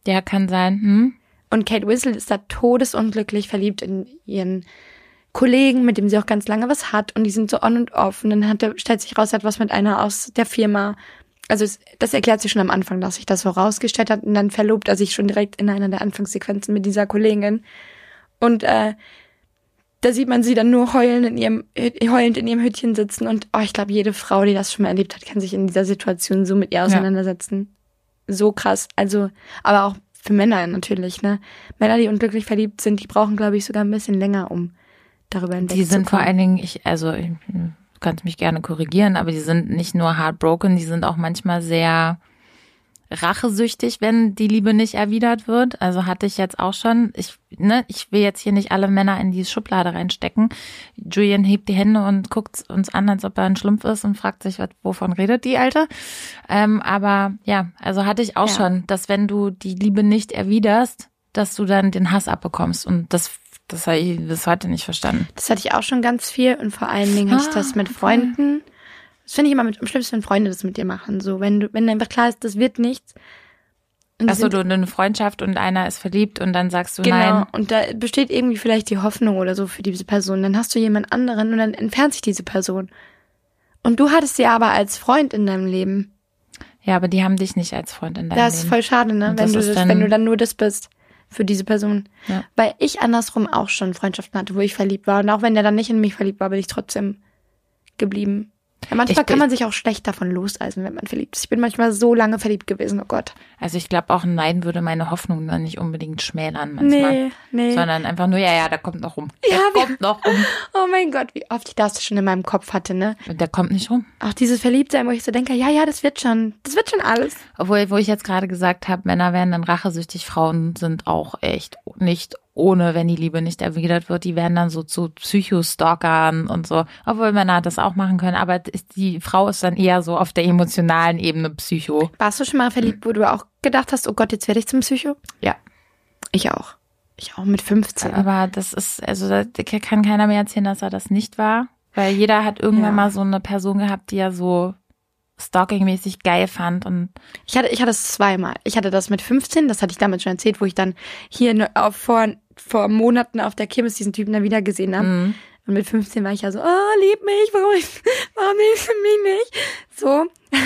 Ja, kann sein. Hm? Und Kate Winslet ist da todesunglücklich verliebt in ihren Kollegen, mit dem sie auch ganz lange was hat. Und die sind so on und off. Und dann hat er, stellt sich raus, er hat was mit einer aus der Firma. Also es, das erklärt sich schon am Anfang, dass sich das so rausgestellt hat. Und dann verlobt er sich schon direkt in einer der Anfangssequenzen mit dieser Kollegin. Und äh, da sieht man sie dann nur heulen in ihrem, heulend in ihrem Hütchen sitzen. Und oh, ich glaube, jede Frau, die das schon mal erlebt hat, kann sich in dieser Situation so mit ihr auseinandersetzen. Ja. So krass. Also, aber auch für Männer natürlich, ne? Männer, die unglücklich verliebt sind, die brauchen, glaube ich, sogar ein bisschen länger, um darüber hinwegzukommen. Die sind vor allen Dingen, ich, also, ich, du kannst mich gerne korrigieren, aber die sind nicht nur heartbroken, die sind auch manchmal sehr, rachesüchtig, wenn die Liebe nicht erwidert wird. Also hatte ich jetzt auch schon. Ich, ne, ich will jetzt hier nicht alle Männer in die Schublade reinstecken. Julian hebt die Hände und guckt uns an, als ob er ein Schlumpf ist und fragt sich, was, wovon redet die Alte? Ähm, aber ja, also hatte ich auch Ja. schon, dass wenn du die Liebe nicht erwiderst, dass du dann den Hass abbekommst. Und das, das habe ich bis heute nicht verstanden. Das hatte ich auch schon ganz viel und vor allen Dingen hatte ich Ah, das mit. Freunden. Das finde ich immer mit, am schlimmsten, wenn Freunde das mit dir machen. So, wenn du, wenn einfach klar ist, das wird nichts. Achso, du eine Freundschaft und einer ist verliebt und dann sagst du Genau. nein. Und da besteht irgendwie vielleicht die Hoffnung oder so für diese Person. Dann hast du jemand anderen und dann entfernt sich diese Person. Und du hattest sie aber als Freund in deinem Leben. Ja, aber die haben dich nicht als Freund in deinem Das ist Leben. voll schade, ne? Und Wenn du, das, dann- wenn du dann nur das bist für diese Person. Ja. Weil ich andersrum auch schon Freundschaften hatte, wo ich verliebt war. Und auch wenn der dann nicht in mich verliebt war, bin ich trotzdem geblieben. Ja, manchmal Ich kann man sich auch schlecht davon loseisen, wenn man verliebt ist. Ich bin manchmal so lange verliebt gewesen, oh Gott. Also ich glaube auch ein Nein würde meine Hoffnung dann nicht unbedingt schmälern manchmal. Nee, nee. Sondern einfach nur, ja, ja, der kommt noch rum. Ja, wir- kommt noch rum. Oh mein Gott, wie oft ich das schon in meinem Kopf hatte, ne? Und der kommt nicht rum. Auch dieses Verliebtsein, wo ich so denke, ja, ja, das wird schon. Das wird schon alles. Obwohl, wo ich jetzt gerade gesagt habe, Männer werden dann rachesüchtig, Frauen sind auch echt nicht ohne, wenn die Liebe nicht erwidert wird. Die werden dann so zu Psychostalkern und so. Obwohl Männer das auch machen können, aber die Frau ist dann eher so auf der emotionalen Ebene Psycho. Warst du schon mal verliebt, wo du auch gedacht hast, oh Gott, jetzt werde ich zum Psycho? Ja. Ich auch. Ich auch mit 15. Aber das ist, also da kann keiner mehr erzählen, dass er das nicht war. Weil jeder hat irgendwann Ja. mal so eine Person gehabt, die er so stalkingmäßig geil fand und Ich hatte, ich hatte es zweimal. Ich hatte das mit 15, das hatte ich damals schon erzählt, wo ich dann hier ne- auf, vor, vor Monaten auf der Kirmes diesen Typen dann wieder gesehen habe. Mhm. Und mit 15 war ich ja so, oh, lieb mich, warum, warum liebst du mich nicht? So.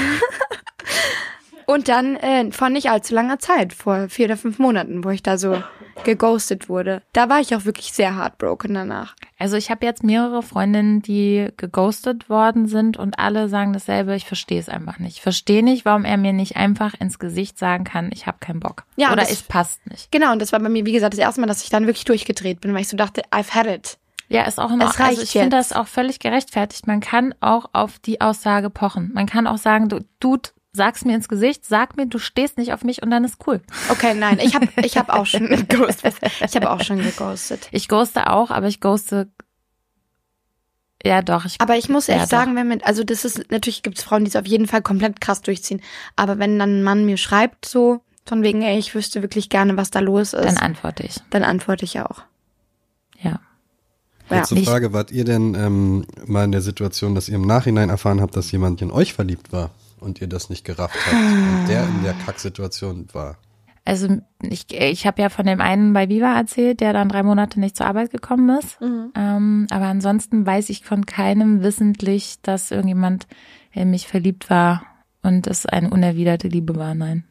Und dann äh, vor nicht allzu langer Zeit, vor vier oder fünf Monaten, wo ich da so geghostet wurde. Da war ich auch wirklich sehr heartbroken danach. Also ich habe jetzt mehrere Freundinnen, die geghostet worden sind und alle sagen dasselbe, ich verstehe es einfach nicht. Ich verstehe nicht, warum er mir nicht einfach ins Gesicht sagen kann, ich habe keinen Bock. Ja, Oder das- es passt nicht. Genau, und das war bei mir, wie gesagt, das erste Mal, dass ich dann wirklich durchgedreht bin, weil ich so dachte, I've had it. Ja, ist auch in Es. Also ich finde das auch völlig gerechtfertigt. Man kann auch auf die Aussage pochen. Man kann auch sagen, du, Dude, sag's mir ins Gesicht, sag mir, du stehst nicht auf mich und dann ist cool. Okay, nein, ich habe ich hab auch schon geghostet. Ich habe auch schon geghostet. Ich ghoste auch, aber ich ghoste. Ja, doch. Ich, Aber ich muss Ja, echt doch. sagen, wenn mit, also das ist, natürlich gibt es Frauen, die es auf jeden Fall komplett krass durchziehen. Aber wenn dann ein Mann mir schreibt, so, von wegen, ey, ich wüsste wirklich gerne, was da los ist, dann dann, antworte ich. antworte ich auch. Ja. Ja. Kurze Ich- Frage, wart ihr denn ähm, mal in der Situation, dass ihr im Nachhinein erfahren habt, dass jemand in euch verliebt war und ihr das nicht gerafft habt und der in der Kacksituation war? Also ich, ich habe ja von dem einen bei Viva erzählt, der dann drei Monate nicht zur Arbeit gekommen ist. Ähm, aber ansonsten weiß ich von keinem wissentlich, dass irgendjemand in mich verliebt war und es eine unerwiderte Liebe war. Nein.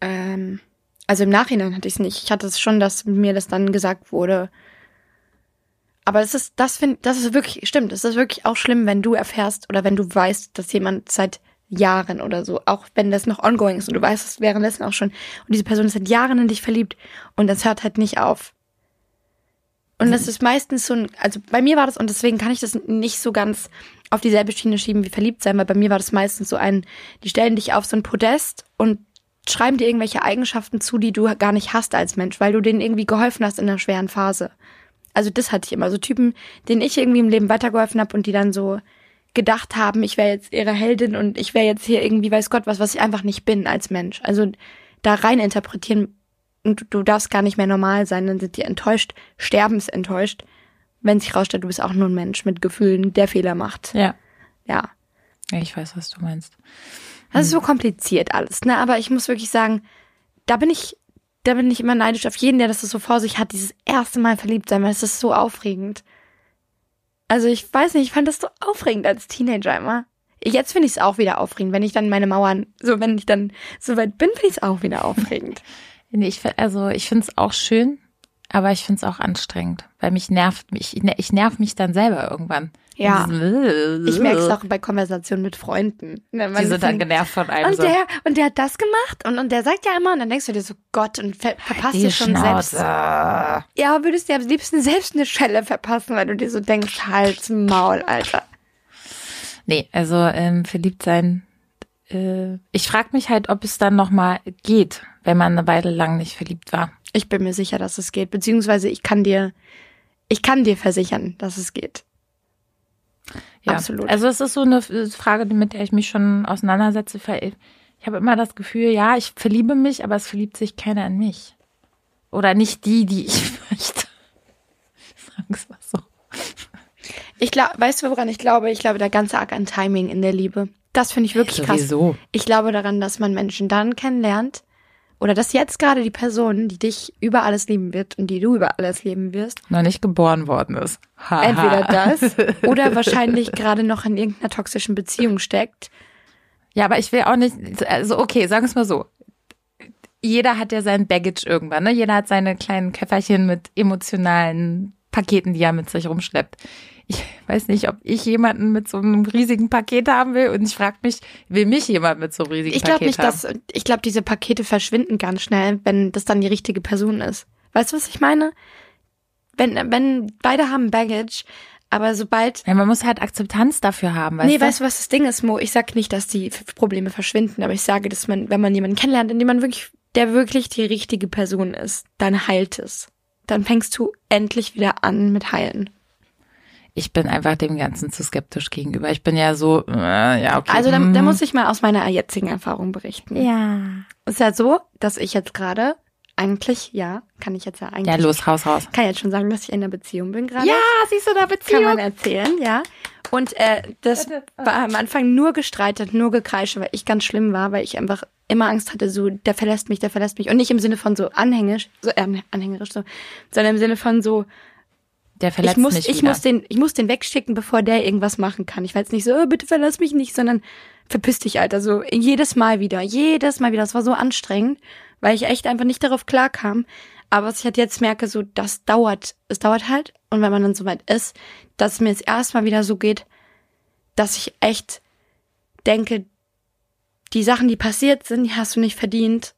Ähm, also im Nachhinein hatte ich es nicht. Ich hatte es schon, dass mir das dann gesagt wurde. Aber das ist, das finde, das ist wirklich, stimmt, es ist wirklich auch schlimm, wenn du erfährst oder wenn du weißt, dass jemand seit Jahren oder so, auch wenn das noch ongoing ist und du weißt es währenddessen auch schon, und diese Person ist seit Jahren in dich verliebt und das hört halt nicht auf. Und das ist meistens so ein, also bei mir war das, und deswegen kann ich das nicht so ganz auf dieselbe Schiene schieben wie verliebt sein, weil bei mir war das meistens so ein, die stellen dich auf so ein Podest und schreiben dir irgendwelche Eigenschaften zu, die du gar nicht hast als Mensch, weil du denen irgendwie geholfen hast in einer schweren Phase. Also das hatte ich immer. So Typen, denen ich irgendwie im Leben weitergeholfen habe und die dann so gedacht haben, ich wäre jetzt ihre Heldin und ich wäre jetzt hier irgendwie, weiß Gott was, was ich einfach nicht bin als Mensch. Also da rein interpretieren und du, du darfst gar nicht mehr normal sein, dann sind die enttäuscht, sterbensenttäuscht, wenn sich rausstellt, du bist auch nur ein Mensch mit Gefühlen, der Fehler macht. Ja. Ja. ich weiß, was du meinst. Das ist so kompliziert alles, ne? Aber ich muss wirklich sagen, da bin ich, da bin ich immer neidisch auf jeden, der das so vor sich hat, dieses erste Mal verliebt sein, weil es ist so aufregend. Also ich weiß nicht, ich fand das so aufregend als Teenager immer. Jetzt finde ich es auch wieder aufregend, wenn ich dann meine Mauern, so wenn ich dann so weit bin, finde ich es auch wieder aufregend. Nee, ich, also ich finde es auch schön, aber ich finde es auch anstrengend, weil mich nervt mich, ich nerv mich dann selber irgendwann. Ja. Dieses- Ich merke es auch bei Konversationen mit Freunden. Ne, Die sind dann genervt von einem. und so. der, und der hat das gemacht und, und der sagt ja immer, und dann denkst du dir so, Gott, und ver verpasst dir schon selbst. Schnauze. Ja, würdest dir am liebsten selbst eine Schelle verpassen, weil du dir so denkst, Hals, Maul, Alter. Nee, also ähm, verliebt sein äh, ich frage mich halt, ob es dann nochmal geht, wenn man eine Weile lang nicht verliebt war. Ich bin mir sicher, dass es geht. Beziehungsweise ich kann dir, ich kann dir versichern, dass es geht. Ja. Absolut. Also es ist so eine Frage, mit der ich mich schon auseinandersetze. Ich habe immer das Gefühl, ja, ich verliebe mich, aber es verliebt sich keiner in mich. Oder nicht die, die ich möchte. Sagen mal so. Ich glaube, weißt du, woran ich glaube? Ich glaube, der ganze Arg an Timing in der Liebe. Das finde ich wirklich krass. Sowieso. Ich glaube daran, dass man Menschen dann kennenlernt oder dass jetzt gerade die Person, die dich über alles lieben wird und die du über alles lieben wirst, Noch nicht geboren worden ist. Entweder das oder wahrscheinlich gerade noch in irgendeiner toxischen Beziehung steckt. Ja, aber ich will auch nicht, also okay, sagen wir es mal so. Jeder hat ja sein Baggage irgendwann, ne? Jeder hat seine kleinen Köfferchen mit emotionalen Paketen, die er mit sich rumschleppt. Ich weiß nicht, ob ich jemanden mit so einem riesigen Paket haben will und ich frage mich, will mich jemand mit so einem riesigen Ich glaube Paket nicht, haben? dass ich glaube, diese Pakete verschwinden ganz schnell, wenn das dann die richtige Person ist. Weißt du, was ich meine? Wenn wenn beide haben Baggage, aber sobald ja, man muss halt Akzeptanz dafür haben, weißt nee, du? weißt du, was das Ding ist, Mo? Ich sag nicht, dass die Probleme verschwinden, aber ich sage, dass man, wenn man jemanden kennenlernt, in dem man wirklich, der wirklich die richtige Person ist, dann heilt es. Dann fängst du endlich wieder an mit heilen. Ich bin einfach dem Ganzen zu skeptisch gegenüber. Ich bin ja so, äh, ja, okay. Also da, da muss ich mal aus meiner jetzigen Erfahrung berichten. Ja. Es ist ja so, dass ich jetzt gerade eigentlich, ja, kann ich jetzt ja eigentlich. Ja, los, raus, raus. Kann jetzt schon sagen, dass ich in einer Beziehung bin gerade. Ja, siehst du da kann Beziehung? man erzählen, ja. Und äh, das war am Anfang nur gestreitet, nur gekreische, weil ich ganz schlimm war, weil ich einfach immer Angst hatte, so, der verlässt mich, der verlässt mich. Und nicht im Sinne von so anhängisch, so äh, anhängerisch, so, sondern im Sinne von so, Der verletzt ich muss, mich ich wieder. muss den, ich muss den wegschicken, bevor der irgendwas machen kann. Ich war jetzt nicht so, oh, bitte verlass mich nicht, sondern verpiss dich, Alter. So jedes Mal wieder, jedes Mal wieder. Das war so anstrengend, weil ich echt einfach nicht darauf klarkam. Aber was ich halt jetzt merke, so, das dauert, es dauert halt. Und wenn man dann soweit ist, dass es mir jetzt erstmal wieder so geht, dass ich echt denke, die Sachen, die passiert sind, die hast du nicht verdient.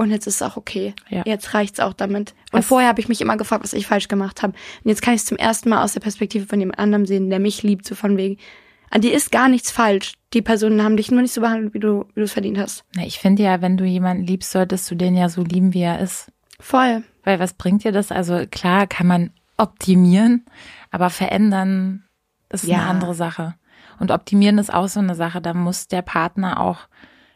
Und jetzt ist es auch okay. Ja. Jetzt reicht's auch damit. Und Was- vorher habe ich mich immer gefragt, was ich falsch gemacht habe. Und jetzt kann ich es zum ersten Mal aus der Perspektive von jemand anderem sehen, der mich liebt, so von wegen. An dir ist gar nichts falsch. Die Personen haben dich nur nicht so behandelt, wie du wie du es verdient hast. Na, ich finde ja, wenn du jemanden liebst, solltest du den ja so lieben, wie er ist. Voll. Weil was bringt dir das? Also klar kann man optimieren, aber verändern ist Ja. eine andere Sache. Und optimieren ist auch so eine Sache. Da muss der Partner auch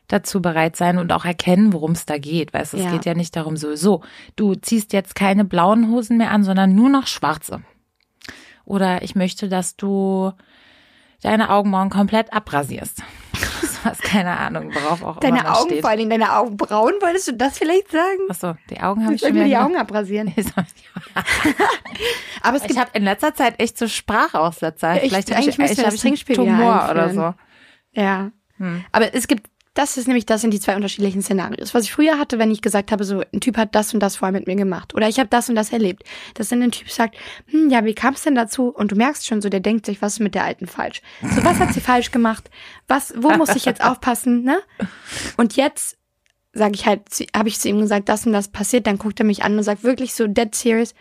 dazu bereit sein und auch erkennen, worum es da geht. Weißt du, es Ja. geht ja nicht darum, so, so, du ziehst jetzt keine blauen Hosen mehr an, sondern nur noch schwarze. Oder ich möchte, dass du deine Augenbrauen komplett abrasierst. Was, keine Ahnung, worauf auch Deine immer man Augen, steht. vor allen Dingen deine Augenbrauen, wolltest du das vielleicht sagen? Achso, die Augen habe ich Soll schon ich mir die Augen abrasieren? Aber es Ich habe in letzter Zeit echt so Sprachaussetzer. Ich- Vielleicht hab eigentlich ich, müsste ich, das hab ich Trinkspiel Tumor oder so. Ja. Hm. Aber es gibt, das ist nämlich, das sind die zwei unterschiedlichen Szenarios. Was ich früher hatte, wenn ich gesagt habe, so ein Typ hat das und das vorher mit mir gemacht oder ich habe das und das erlebt, dass dann ein Typ sagt, hm, ja, wie kam es denn dazu? Und du merkst schon so, der denkt sich, was ist mit der Alten falsch? So, was hat sie falsch gemacht? Was, wo muss ich jetzt aufpassen, ne? Und jetzt sage ich halt, habe ich zu ihm gesagt, das und das passiert, dann guckt er mich an und sagt wirklich so dead serious,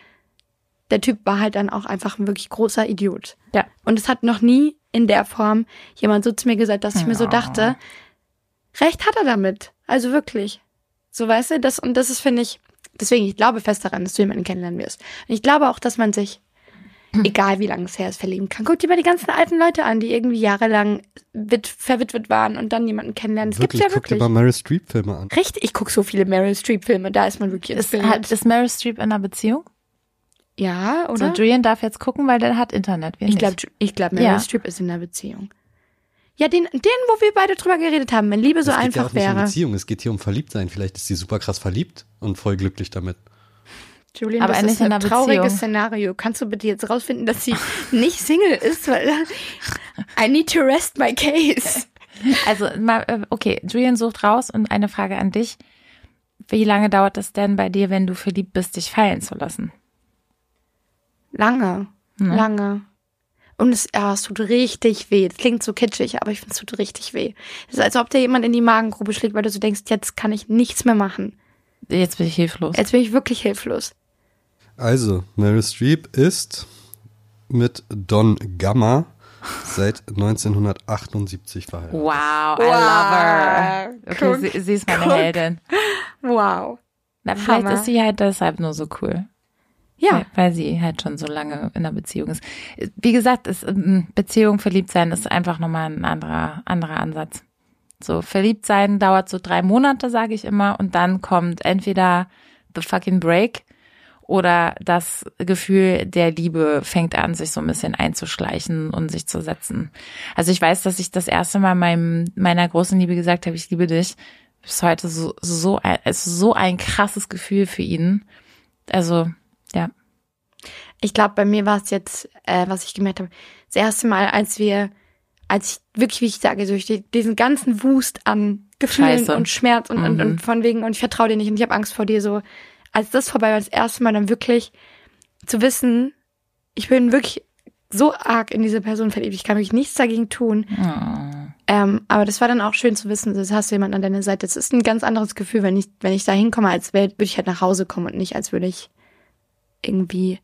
der Typ war halt dann auch einfach ein wirklich großer Idiot. Ja. Und es hat noch nie in der Form jemand so zu mir gesagt, dass ich mir so Ja. dachte, recht hat er damit. Also wirklich. So weißt du, das, und das ist, finde ich, deswegen, ich glaube fest daran, dass du jemanden kennenlernen wirst. Und ich glaube auch, dass man sich, egal wie lange es her ist, verlieben kann. Guck dir mal die ganzen alten Leute an, die irgendwie jahrelang wit verwitwet waren und dann jemanden kennenlernen. Das wirklich, gibt's ja guck dir wirklich. mal Meryl Streep Filme an. Richtig, ich gucke so viele Meryl Streep Filme, da ist man wirklich Ist, hat, ist Meryl Streep in einer Beziehung? ja, So, oder? Julian darf jetzt gucken, weil der hat Internet. Ich glaube, ich glaub, Meryl Ja. Streep ist in einer Beziehung. Ja, den, den, wo wir beide drüber geredet haben, wenn Liebe so es geht ja einfach auch nicht um wäre. Beziehung, es geht hier um Verliebtsein. Vielleicht ist sie super krass verliebt und voll glücklich damit. Julian, Aber das ist in ein trauriges Beziehung. Szenario. Kannst du bitte jetzt rausfinden, dass sie nicht Single ist? Weil I need to rest my case. Also, mal, äh, okay, Julian sucht raus und eine Frage an dich. Wie lange dauert es denn bei dir, wenn du verliebt bist, dich fallen zu lassen? Lange, Ne? lange. Und es, ja, es tut richtig weh. Es klingt so kitschig, aber ich finde, es tut richtig weh. Es ist, als ob dir jemand in die Magengrube schlägt, weil du so denkst, jetzt kann ich nichts mehr machen. Jetzt bin ich hilflos. Jetzt bin ich wirklich hilflos. Also, Meryl Streep ist mit Don Gamma Seit 1978 verheiratet. Wow, I love her. Okay, sie, sie ist meine Guck. Heldin. Wow. Na, vielleicht Hammer. ist sie halt deshalb nur so cool. Ja. Weil, sie halt schon so lange in einer Beziehung ist. Wie gesagt, ist, ähm, Beziehung, verliebt sein ist einfach nochmal ein anderer, anderer Ansatz. So, verliebt sein dauert so drei Monate, sage ich immer, und dann kommt entweder the fucking break oder das Gefühl der Liebe fängt an, sich so ein bisschen einzuschleichen und sich zu setzen. Also ich weiß, dass ich das erste Mal meinem, meiner großen Liebe gesagt habe, ich liebe dich. Bis heute so, so, ein, ist so ein krasses Gefühl für ihn. Also, ja. Ich glaube, bei mir war es jetzt, äh, was ich gemerkt habe, das erste Mal, als wir, als ich wirklich, wie ich sage, durch die, diesen ganzen Wust an Gefühlen Scheiße. und Schmerz und, und, Mhm. und von wegen, und ich vertraue dir nicht und ich habe Angst vor dir, so, als das vorbei war, das erste Mal dann wirklich zu wissen, ich bin wirklich so arg in diese Person verliebt, ich kann wirklich nichts dagegen tun. Oh. Ähm, aber das war dann auch schön zu wissen, das hast du jemanden an deiner Seite. Das ist ein ganz anderes Gefühl, wenn ich, wenn ich da hinkomme, als würde ich halt nach Hause kommen und nicht, als würde ich irgendwie,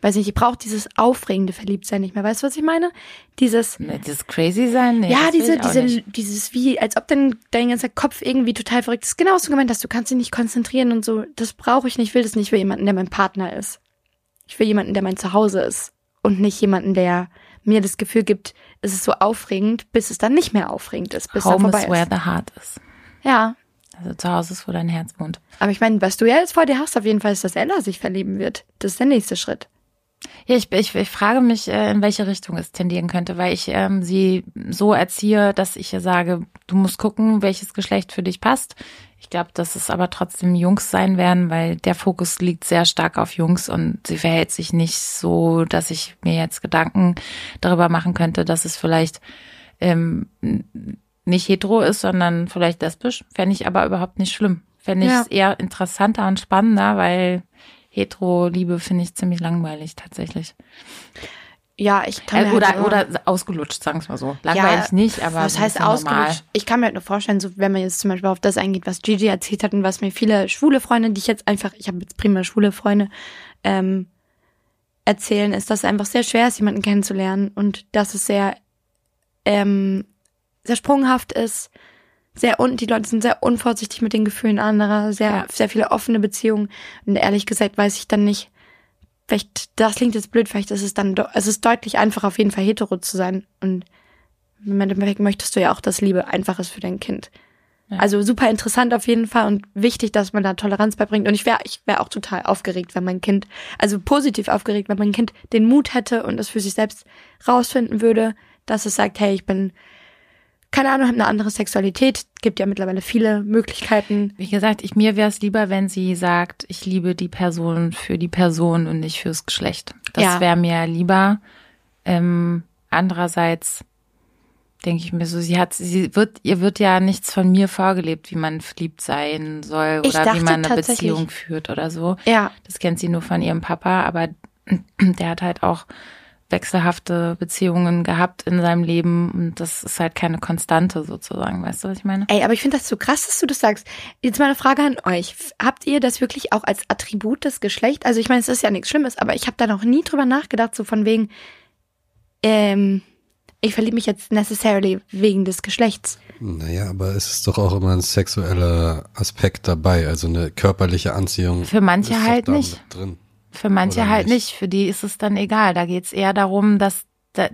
weiß nicht, ich brauche dieses aufregende Verliebtsein nicht mehr. Weißt du, was ich meine? Dieses, Ne, Dieses crazy sein? Nee, ja, will diese, ich diese, dieses wie, als ob dein, dein ganzer Kopf irgendwie total verrückt ist. Genau was du gemeint hast, du kannst dich nicht konzentrieren und so. Das brauche ich nicht, ich will das nicht für jemanden, der mein Partner ist. Ich will jemanden, der mein Zuhause ist. Und nicht jemanden, der mir das Gefühl gibt, es ist so aufregend, bis es dann nicht mehr aufregend ist, bis Home vorbei is where ist. the heart is. Ja, Also zu Hause ist, wo dein Herz wohnt. aber ich meine, was du ja jetzt vor dir hast, auf jeden Fall ist, dass Ella sich verlieben wird. Das ist der nächste Schritt. Ja, ich, ich, ich frage mich, äh, in welche Richtung es tendieren könnte, weil ich ähm, sie so erziehe, dass ich ihr sage, du musst gucken, welches Geschlecht für dich passt. Ich glaube, dass es aber trotzdem Jungs sein werden, weil der Fokus liegt sehr stark auf Jungs und sie verhält sich nicht so, dass ich mir jetzt Gedanken darüber machen könnte, dass es vielleicht ähm, nicht hetero ist, sondern vielleicht lesbisch. Fände ich aber überhaupt nicht schlimm. Fände ich Ja. es eher interessanter und spannender, weil Hetero-Liebe finde ich ziemlich langweilig tatsächlich. Ja, ich kann Äh, mir halt oder, immer- oder ausgelutscht, sagen wir mal so. Langweilig Ja, nicht, aber was heißt bisschen normal. ausgelutscht? Ich kann mir halt nur vorstellen, so wenn man jetzt zum Beispiel auf das eingeht, was Gigi erzählt hat und was mir viele schwule Freunde, die ich jetzt einfach, ich habe jetzt prima schwule Freunde, ähm, erzählen, ist, dass es einfach sehr schwer ist, jemanden kennenzulernen und dass es sehr, ähm, sehr sprunghaft ist, sehr und die Leute sind sehr unvorsichtig mit den Gefühlen anderer, sehr, Ja. sehr viele offene Beziehungen. Und ehrlich gesagt weiß ich dann nicht, vielleicht, das klingt jetzt blöd, vielleicht ist es dann, es ist deutlich einfacher, auf jeden Fall hetero zu sein. Und im Endeffekt möchtest du ja auch, dass Liebe einfach ist für dein Kind. Ja. Also super interessant auf jeden Fall und wichtig, dass man da Toleranz beibringt. Und ich wäre ich wär auch total aufgeregt, wenn mein Kind, also positiv aufgeregt, wenn mein Kind den Mut hätte und es für sich selbst rausfinden würde, dass es sagt, hey, ich bin, keine Ahnung, habe eine andere Sexualität. Gibt ja mittlerweile viele Möglichkeiten. Wie gesagt, ich, mir wäre es lieber, wenn sie sagt, ich liebe die Person für die Person und nicht fürs Geschlecht. Das Ja. wäre mir lieber. Ähm, andererseits denke ich mir so, sie hat, sie wird, ihr wird ja nichts von mir vorgelebt, wie man verliebt sein soll Ich oder wie man eine Beziehung führt oder so. Ja, Das kennt sie nur von ihrem Papa, aber der hat halt auch wechselhafte Beziehungen gehabt in seinem Leben und das ist halt keine Konstante sozusagen, weißt du, was ich meine? Ey, aber ich finde das so krass, dass du das sagst. Jetzt mal eine Frage an euch. Habt ihr das wirklich auch als Attribut des Geschlechts? Also ich meine, es ist ja nichts Schlimmes, aber ich habe da noch nie drüber nachgedacht, so von wegen, ähm, ich verliebe mich jetzt necessarily wegen des Geschlechts. Naja, aber es ist doch auch immer ein sexueller Aspekt dabei, also eine körperliche Anziehung. Für manche halt nicht. Drin. Für manche halt nicht? nicht. Für die ist es dann egal. Da geht's eher darum, dass,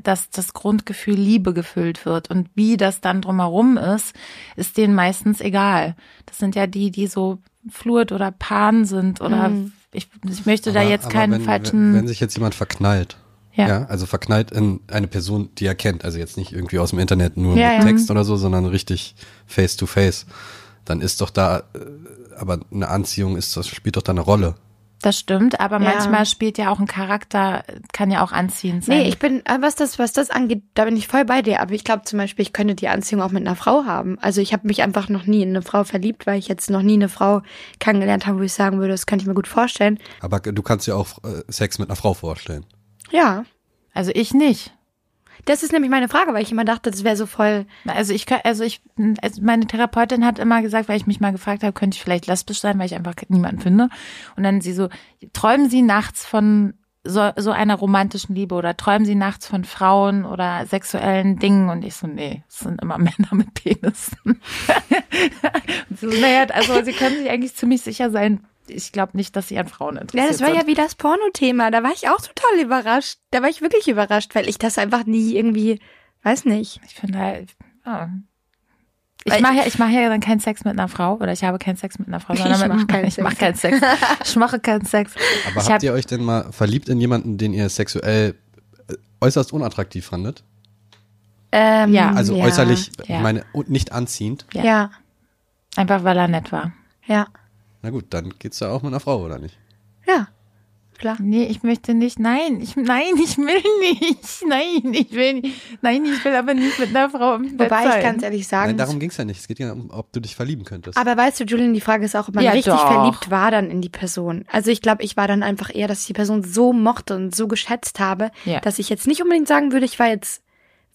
dass das Grundgefühl Liebe gefüllt wird. Und wie das dann drumherum ist, ist denen meistens egal. Das sind ja die, die so fluid oder pan sind oder Mhm. ich, ich möchte da Aber- jetzt aber keinen wenn, falschen. Wenn, wenn sich jetzt jemand verknallt, Ja. ja. also verknallt in eine Person, die er kennt, also jetzt nicht irgendwie aus dem Internet nur Ja, mit ja. Text oder so, sondern richtig face to face, dann ist doch da, äh, aber eine Anziehung ist, das spielt doch da eine Rolle. Das stimmt, aber Ja. manchmal spielt ja auch ein Charakter, kann ja auch anziehend sein. Nee, ich bin, äh, was das, was das angeht, da bin ich voll bei dir. Aber ich glaube zum Beispiel, ich könnte die Anziehung auch mit einer Frau haben. Also ich habe mich einfach noch nie in eine Frau verliebt, weil ich jetzt noch nie eine Frau kennengelernt habe, wo ich sagen würde, das könnte ich mir gut vorstellen. Aber du kannst dir auch äh, Sex mit einer Frau vorstellen. Ja. also ich nicht. Das ist nämlich meine Frage, weil ich immer dachte, das wäre so voll. Also ich also ich, also meine Therapeutin hat immer gesagt, weil ich mich mal gefragt habe, könnte ich vielleicht lesbisch sein, weil ich einfach niemanden finde. Und dann sie so, träumen Sie nachts von so, so einer romantischen Liebe oder träumen sie nachts von Frauen oder sexuellen Dingen und ich so, nee, es sind immer Männer mit Penissen. so, naja, also sie können sich eigentlich ziemlich sicher sein, ich glaube nicht, dass sie an Frauen interessiert Ja, das war sind. ja wie das Porno-Thema. Da war ich auch total überrascht. Da war ich wirklich überrascht, weil ich das einfach nie irgendwie, weiß nicht. Ich finde halt, ja. Ich mache ja, ich mache ja dann keinen Sex mit einer Frau oder ich habe keinen Sex mit einer Frau, Ich sondern mit, mach keinen ich mache keinen Sex. Ich mache keinen Sex. Aber ich habt hab, ihr euch denn mal verliebt in jemanden, den ihr sexuell äh, äußerst unattraktiv fandet? Ähm, Ja. Also ja. äußerlich, Ja. ich meine, und nicht anziehend. Ja. Ja, einfach weil er nett war. ja, Na gut, dann geht's ja auch mit einer Frau, oder nicht? ja. Klar. Nee, ich möchte nicht. Nein, ich nein, ich will nicht. Nein, ich will nicht. Nein, ich will aber nicht mit einer Frau im Bett Wobei sein. ich ganz ehrlich sagen Nein, darum ging's ja nicht. Es geht ja um, ob du dich verlieben könntest. Aber weißt du, Julian, die Frage ist auch, ob man Ja, richtig doch. verliebt war dann in die Person. Also ich glaube, ich war dann einfach eher, dass ich die Person so mochte und so geschätzt habe, Ja. dass ich jetzt nicht unbedingt sagen würde, ich war jetzt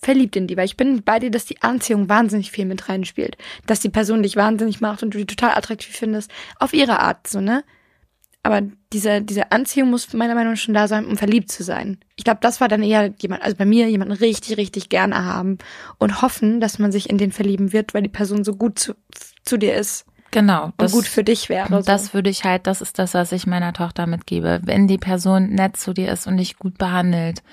verliebt in die, weil ich bin bei dir, dass die Anziehung wahnsinnig viel mit reinspielt. Dass die Person dich wahnsinnig macht und du die total attraktiv findest. Auf ihre Art, so, ne? Aber diese, diese Anziehung muss meiner Meinung nach schon da sein, um verliebt zu sein. Ich glaube, das war dann eher jemand, also bei mir jemanden richtig, richtig gerne haben und hoffen, dass man sich in den verlieben wird, weil die Person so gut zu, zu dir ist genau. und Das, gut für dich wäre. So. das würde ich halt, das ist das, was ich meiner Tochter mitgebe. Wenn die Person nett zu dir ist und dich gut behandelt,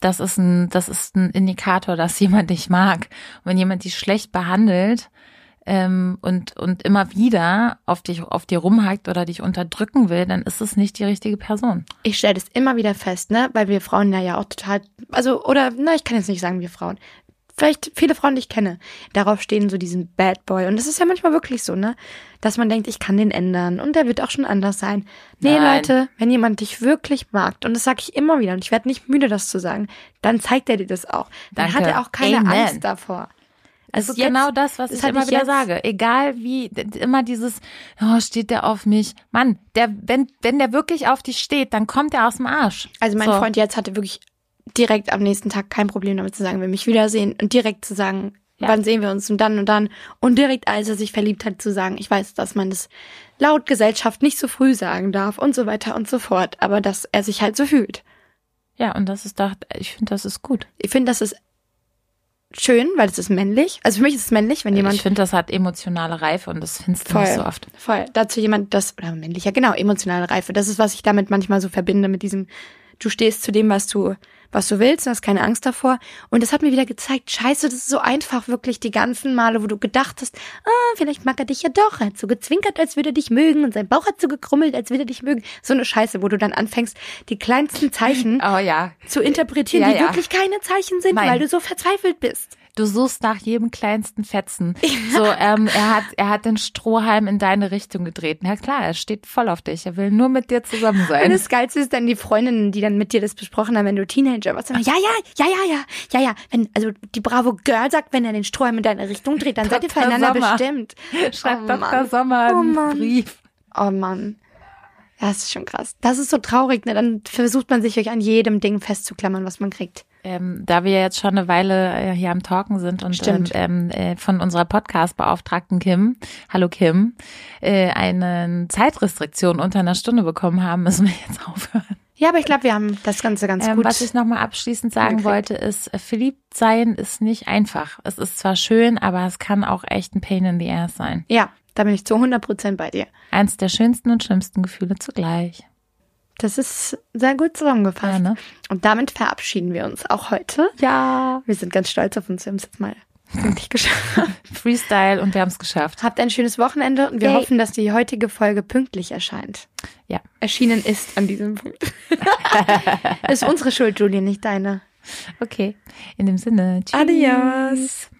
das ist ein, das ist ein Indikator, dass jemand dich mag. Und wenn jemand dich schlecht behandelt, ähm, und, und immer wieder auf dich, auf dir rumhackt oder dich unterdrücken will, dann ist es nicht die richtige Person. ich stelle das immer wieder fest, ne, weil wir Frauen ja, ja auch total, also, oder, na, ich kann jetzt nicht sagen, wir Frauen. Vielleicht viele Frauen, die ich kenne, darauf stehen so diesen Bad Boy. Und das ist ja manchmal wirklich so, ne? Dass man denkt, ich kann den ändern und der wird auch schon anders sein. Nee, Nein. Leute, wenn jemand dich wirklich mag, und das sage ich immer wieder, und ich werde nicht müde, das zu sagen, dann zeigt er dir das auch. Dann Danke. hat er auch keine Amen. Angst davor. Das Also ist jetzt- genau das, was das ich immer ich wieder sage. Egal wie, immer dieses, oh, steht der auf mich. Mann, der, wenn, wenn der wirklich auf dich steht, dann kommt er aus dem Arsch. Also mein So. Freund jetzt hatte wirklich direkt am nächsten Tag kein Problem damit zu sagen, wir mich wiedersehen und direkt zu sagen, Ja. wann sehen wir uns und dann und dann und direkt als er sich verliebt hat zu sagen, ich weiß, dass man das laut Gesellschaft nicht so früh sagen darf und so weiter und so fort, aber dass er sich halt so fühlt. Ja, und das ist doch, ich finde, das ist gut. Ich finde, das ist schön, weil es ist männlich. Also für mich ist es männlich, wenn jemand ich finde, das hat emotionale Reife und das findest du Voll. nicht so oft. Voll. Dazu jemand, das, oder männlicher, genau, emotionale Reife. Das ist, was ich damit manchmal so verbinde, mit diesem, du stehst zu dem, was du, was du willst und hast keine Angst davor. Und das hat mir wieder gezeigt, scheiße, das ist so einfach, wirklich die ganzen Male, wo du gedacht hast, ah, vielleicht mag er dich ja doch. Er hat so gezwinkert, als würde er dich mögen und sein Bauch hat so gekrummelt, als würde er dich mögen. So eine Scheiße, wo du dann anfängst, die kleinsten Zeichen Oh ja. zu interpretieren, Ja, die ja. wirklich keine Zeichen sind, Nein. weil du so verzweifelt bist. Du suchst nach jedem kleinsten Fetzen. So, ähm, er hat, er hat den Strohhalm in deine Richtung gedreht. Na klar, er steht voll auf dich. Er will nur mit dir zusammen Und sein. das Geilste ist dann die Freundinnen, die dann mit dir das besprochen haben, wenn du Teenager warst. Immer, ja, ja, ja, ja, ja, ja, ja. Wenn, also die Bravo Girl sagt, wenn er den Strohhalm in deine Richtung dreht, dann seid ihr Dr. füreinander Sommer. bestimmt. Schreibt Oh Dr. Mann. Sommer Oh einen Mann. Brief. Oh Mann. Das ist schon krass. Das ist so traurig, ne? Dann versucht man sich wirklich an jedem Ding festzuklammern, was man kriegt. Ähm, da wir jetzt schon eine Weile äh, hier am Talken sind und ähm, ähm, äh, von unserer Podcast-Beauftragten Kim, hallo Kim, äh, eine Zeitrestriktion unter einer Stunde bekommen haben, müssen wir jetzt aufhören. Ja, aber ich glaube, wir haben das Ganze ganz Ähm, gut. was ich nochmal abschließend sagen wollte, ist, äh, verliebt sein ist nicht einfach. Es ist zwar schön, aber es kann auch echt ein Pain in the ass sein. ja, da bin ich zu 100 Prozent bei dir. Eins der schönsten und schlimmsten Gefühle zugleich. Das ist sehr gut zusammengefasst. Ja, ne? Und damit verabschieden wir uns auch heute. Ja. Wir sind ganz stolz auf uns. Wir haben es jetzt mal wirklich geschafft. Freestyle und wir haben es geschafft. Habt ein schönes Wochenende und wir Yay. hoffen, dass die heutige Folge pünktlich erscheint. Ja. Erschienen ist an diesem Punkt. ist unsere Schuld, Julie, nicht deine. Okay. In dem Sinne. Tschüss. Adios.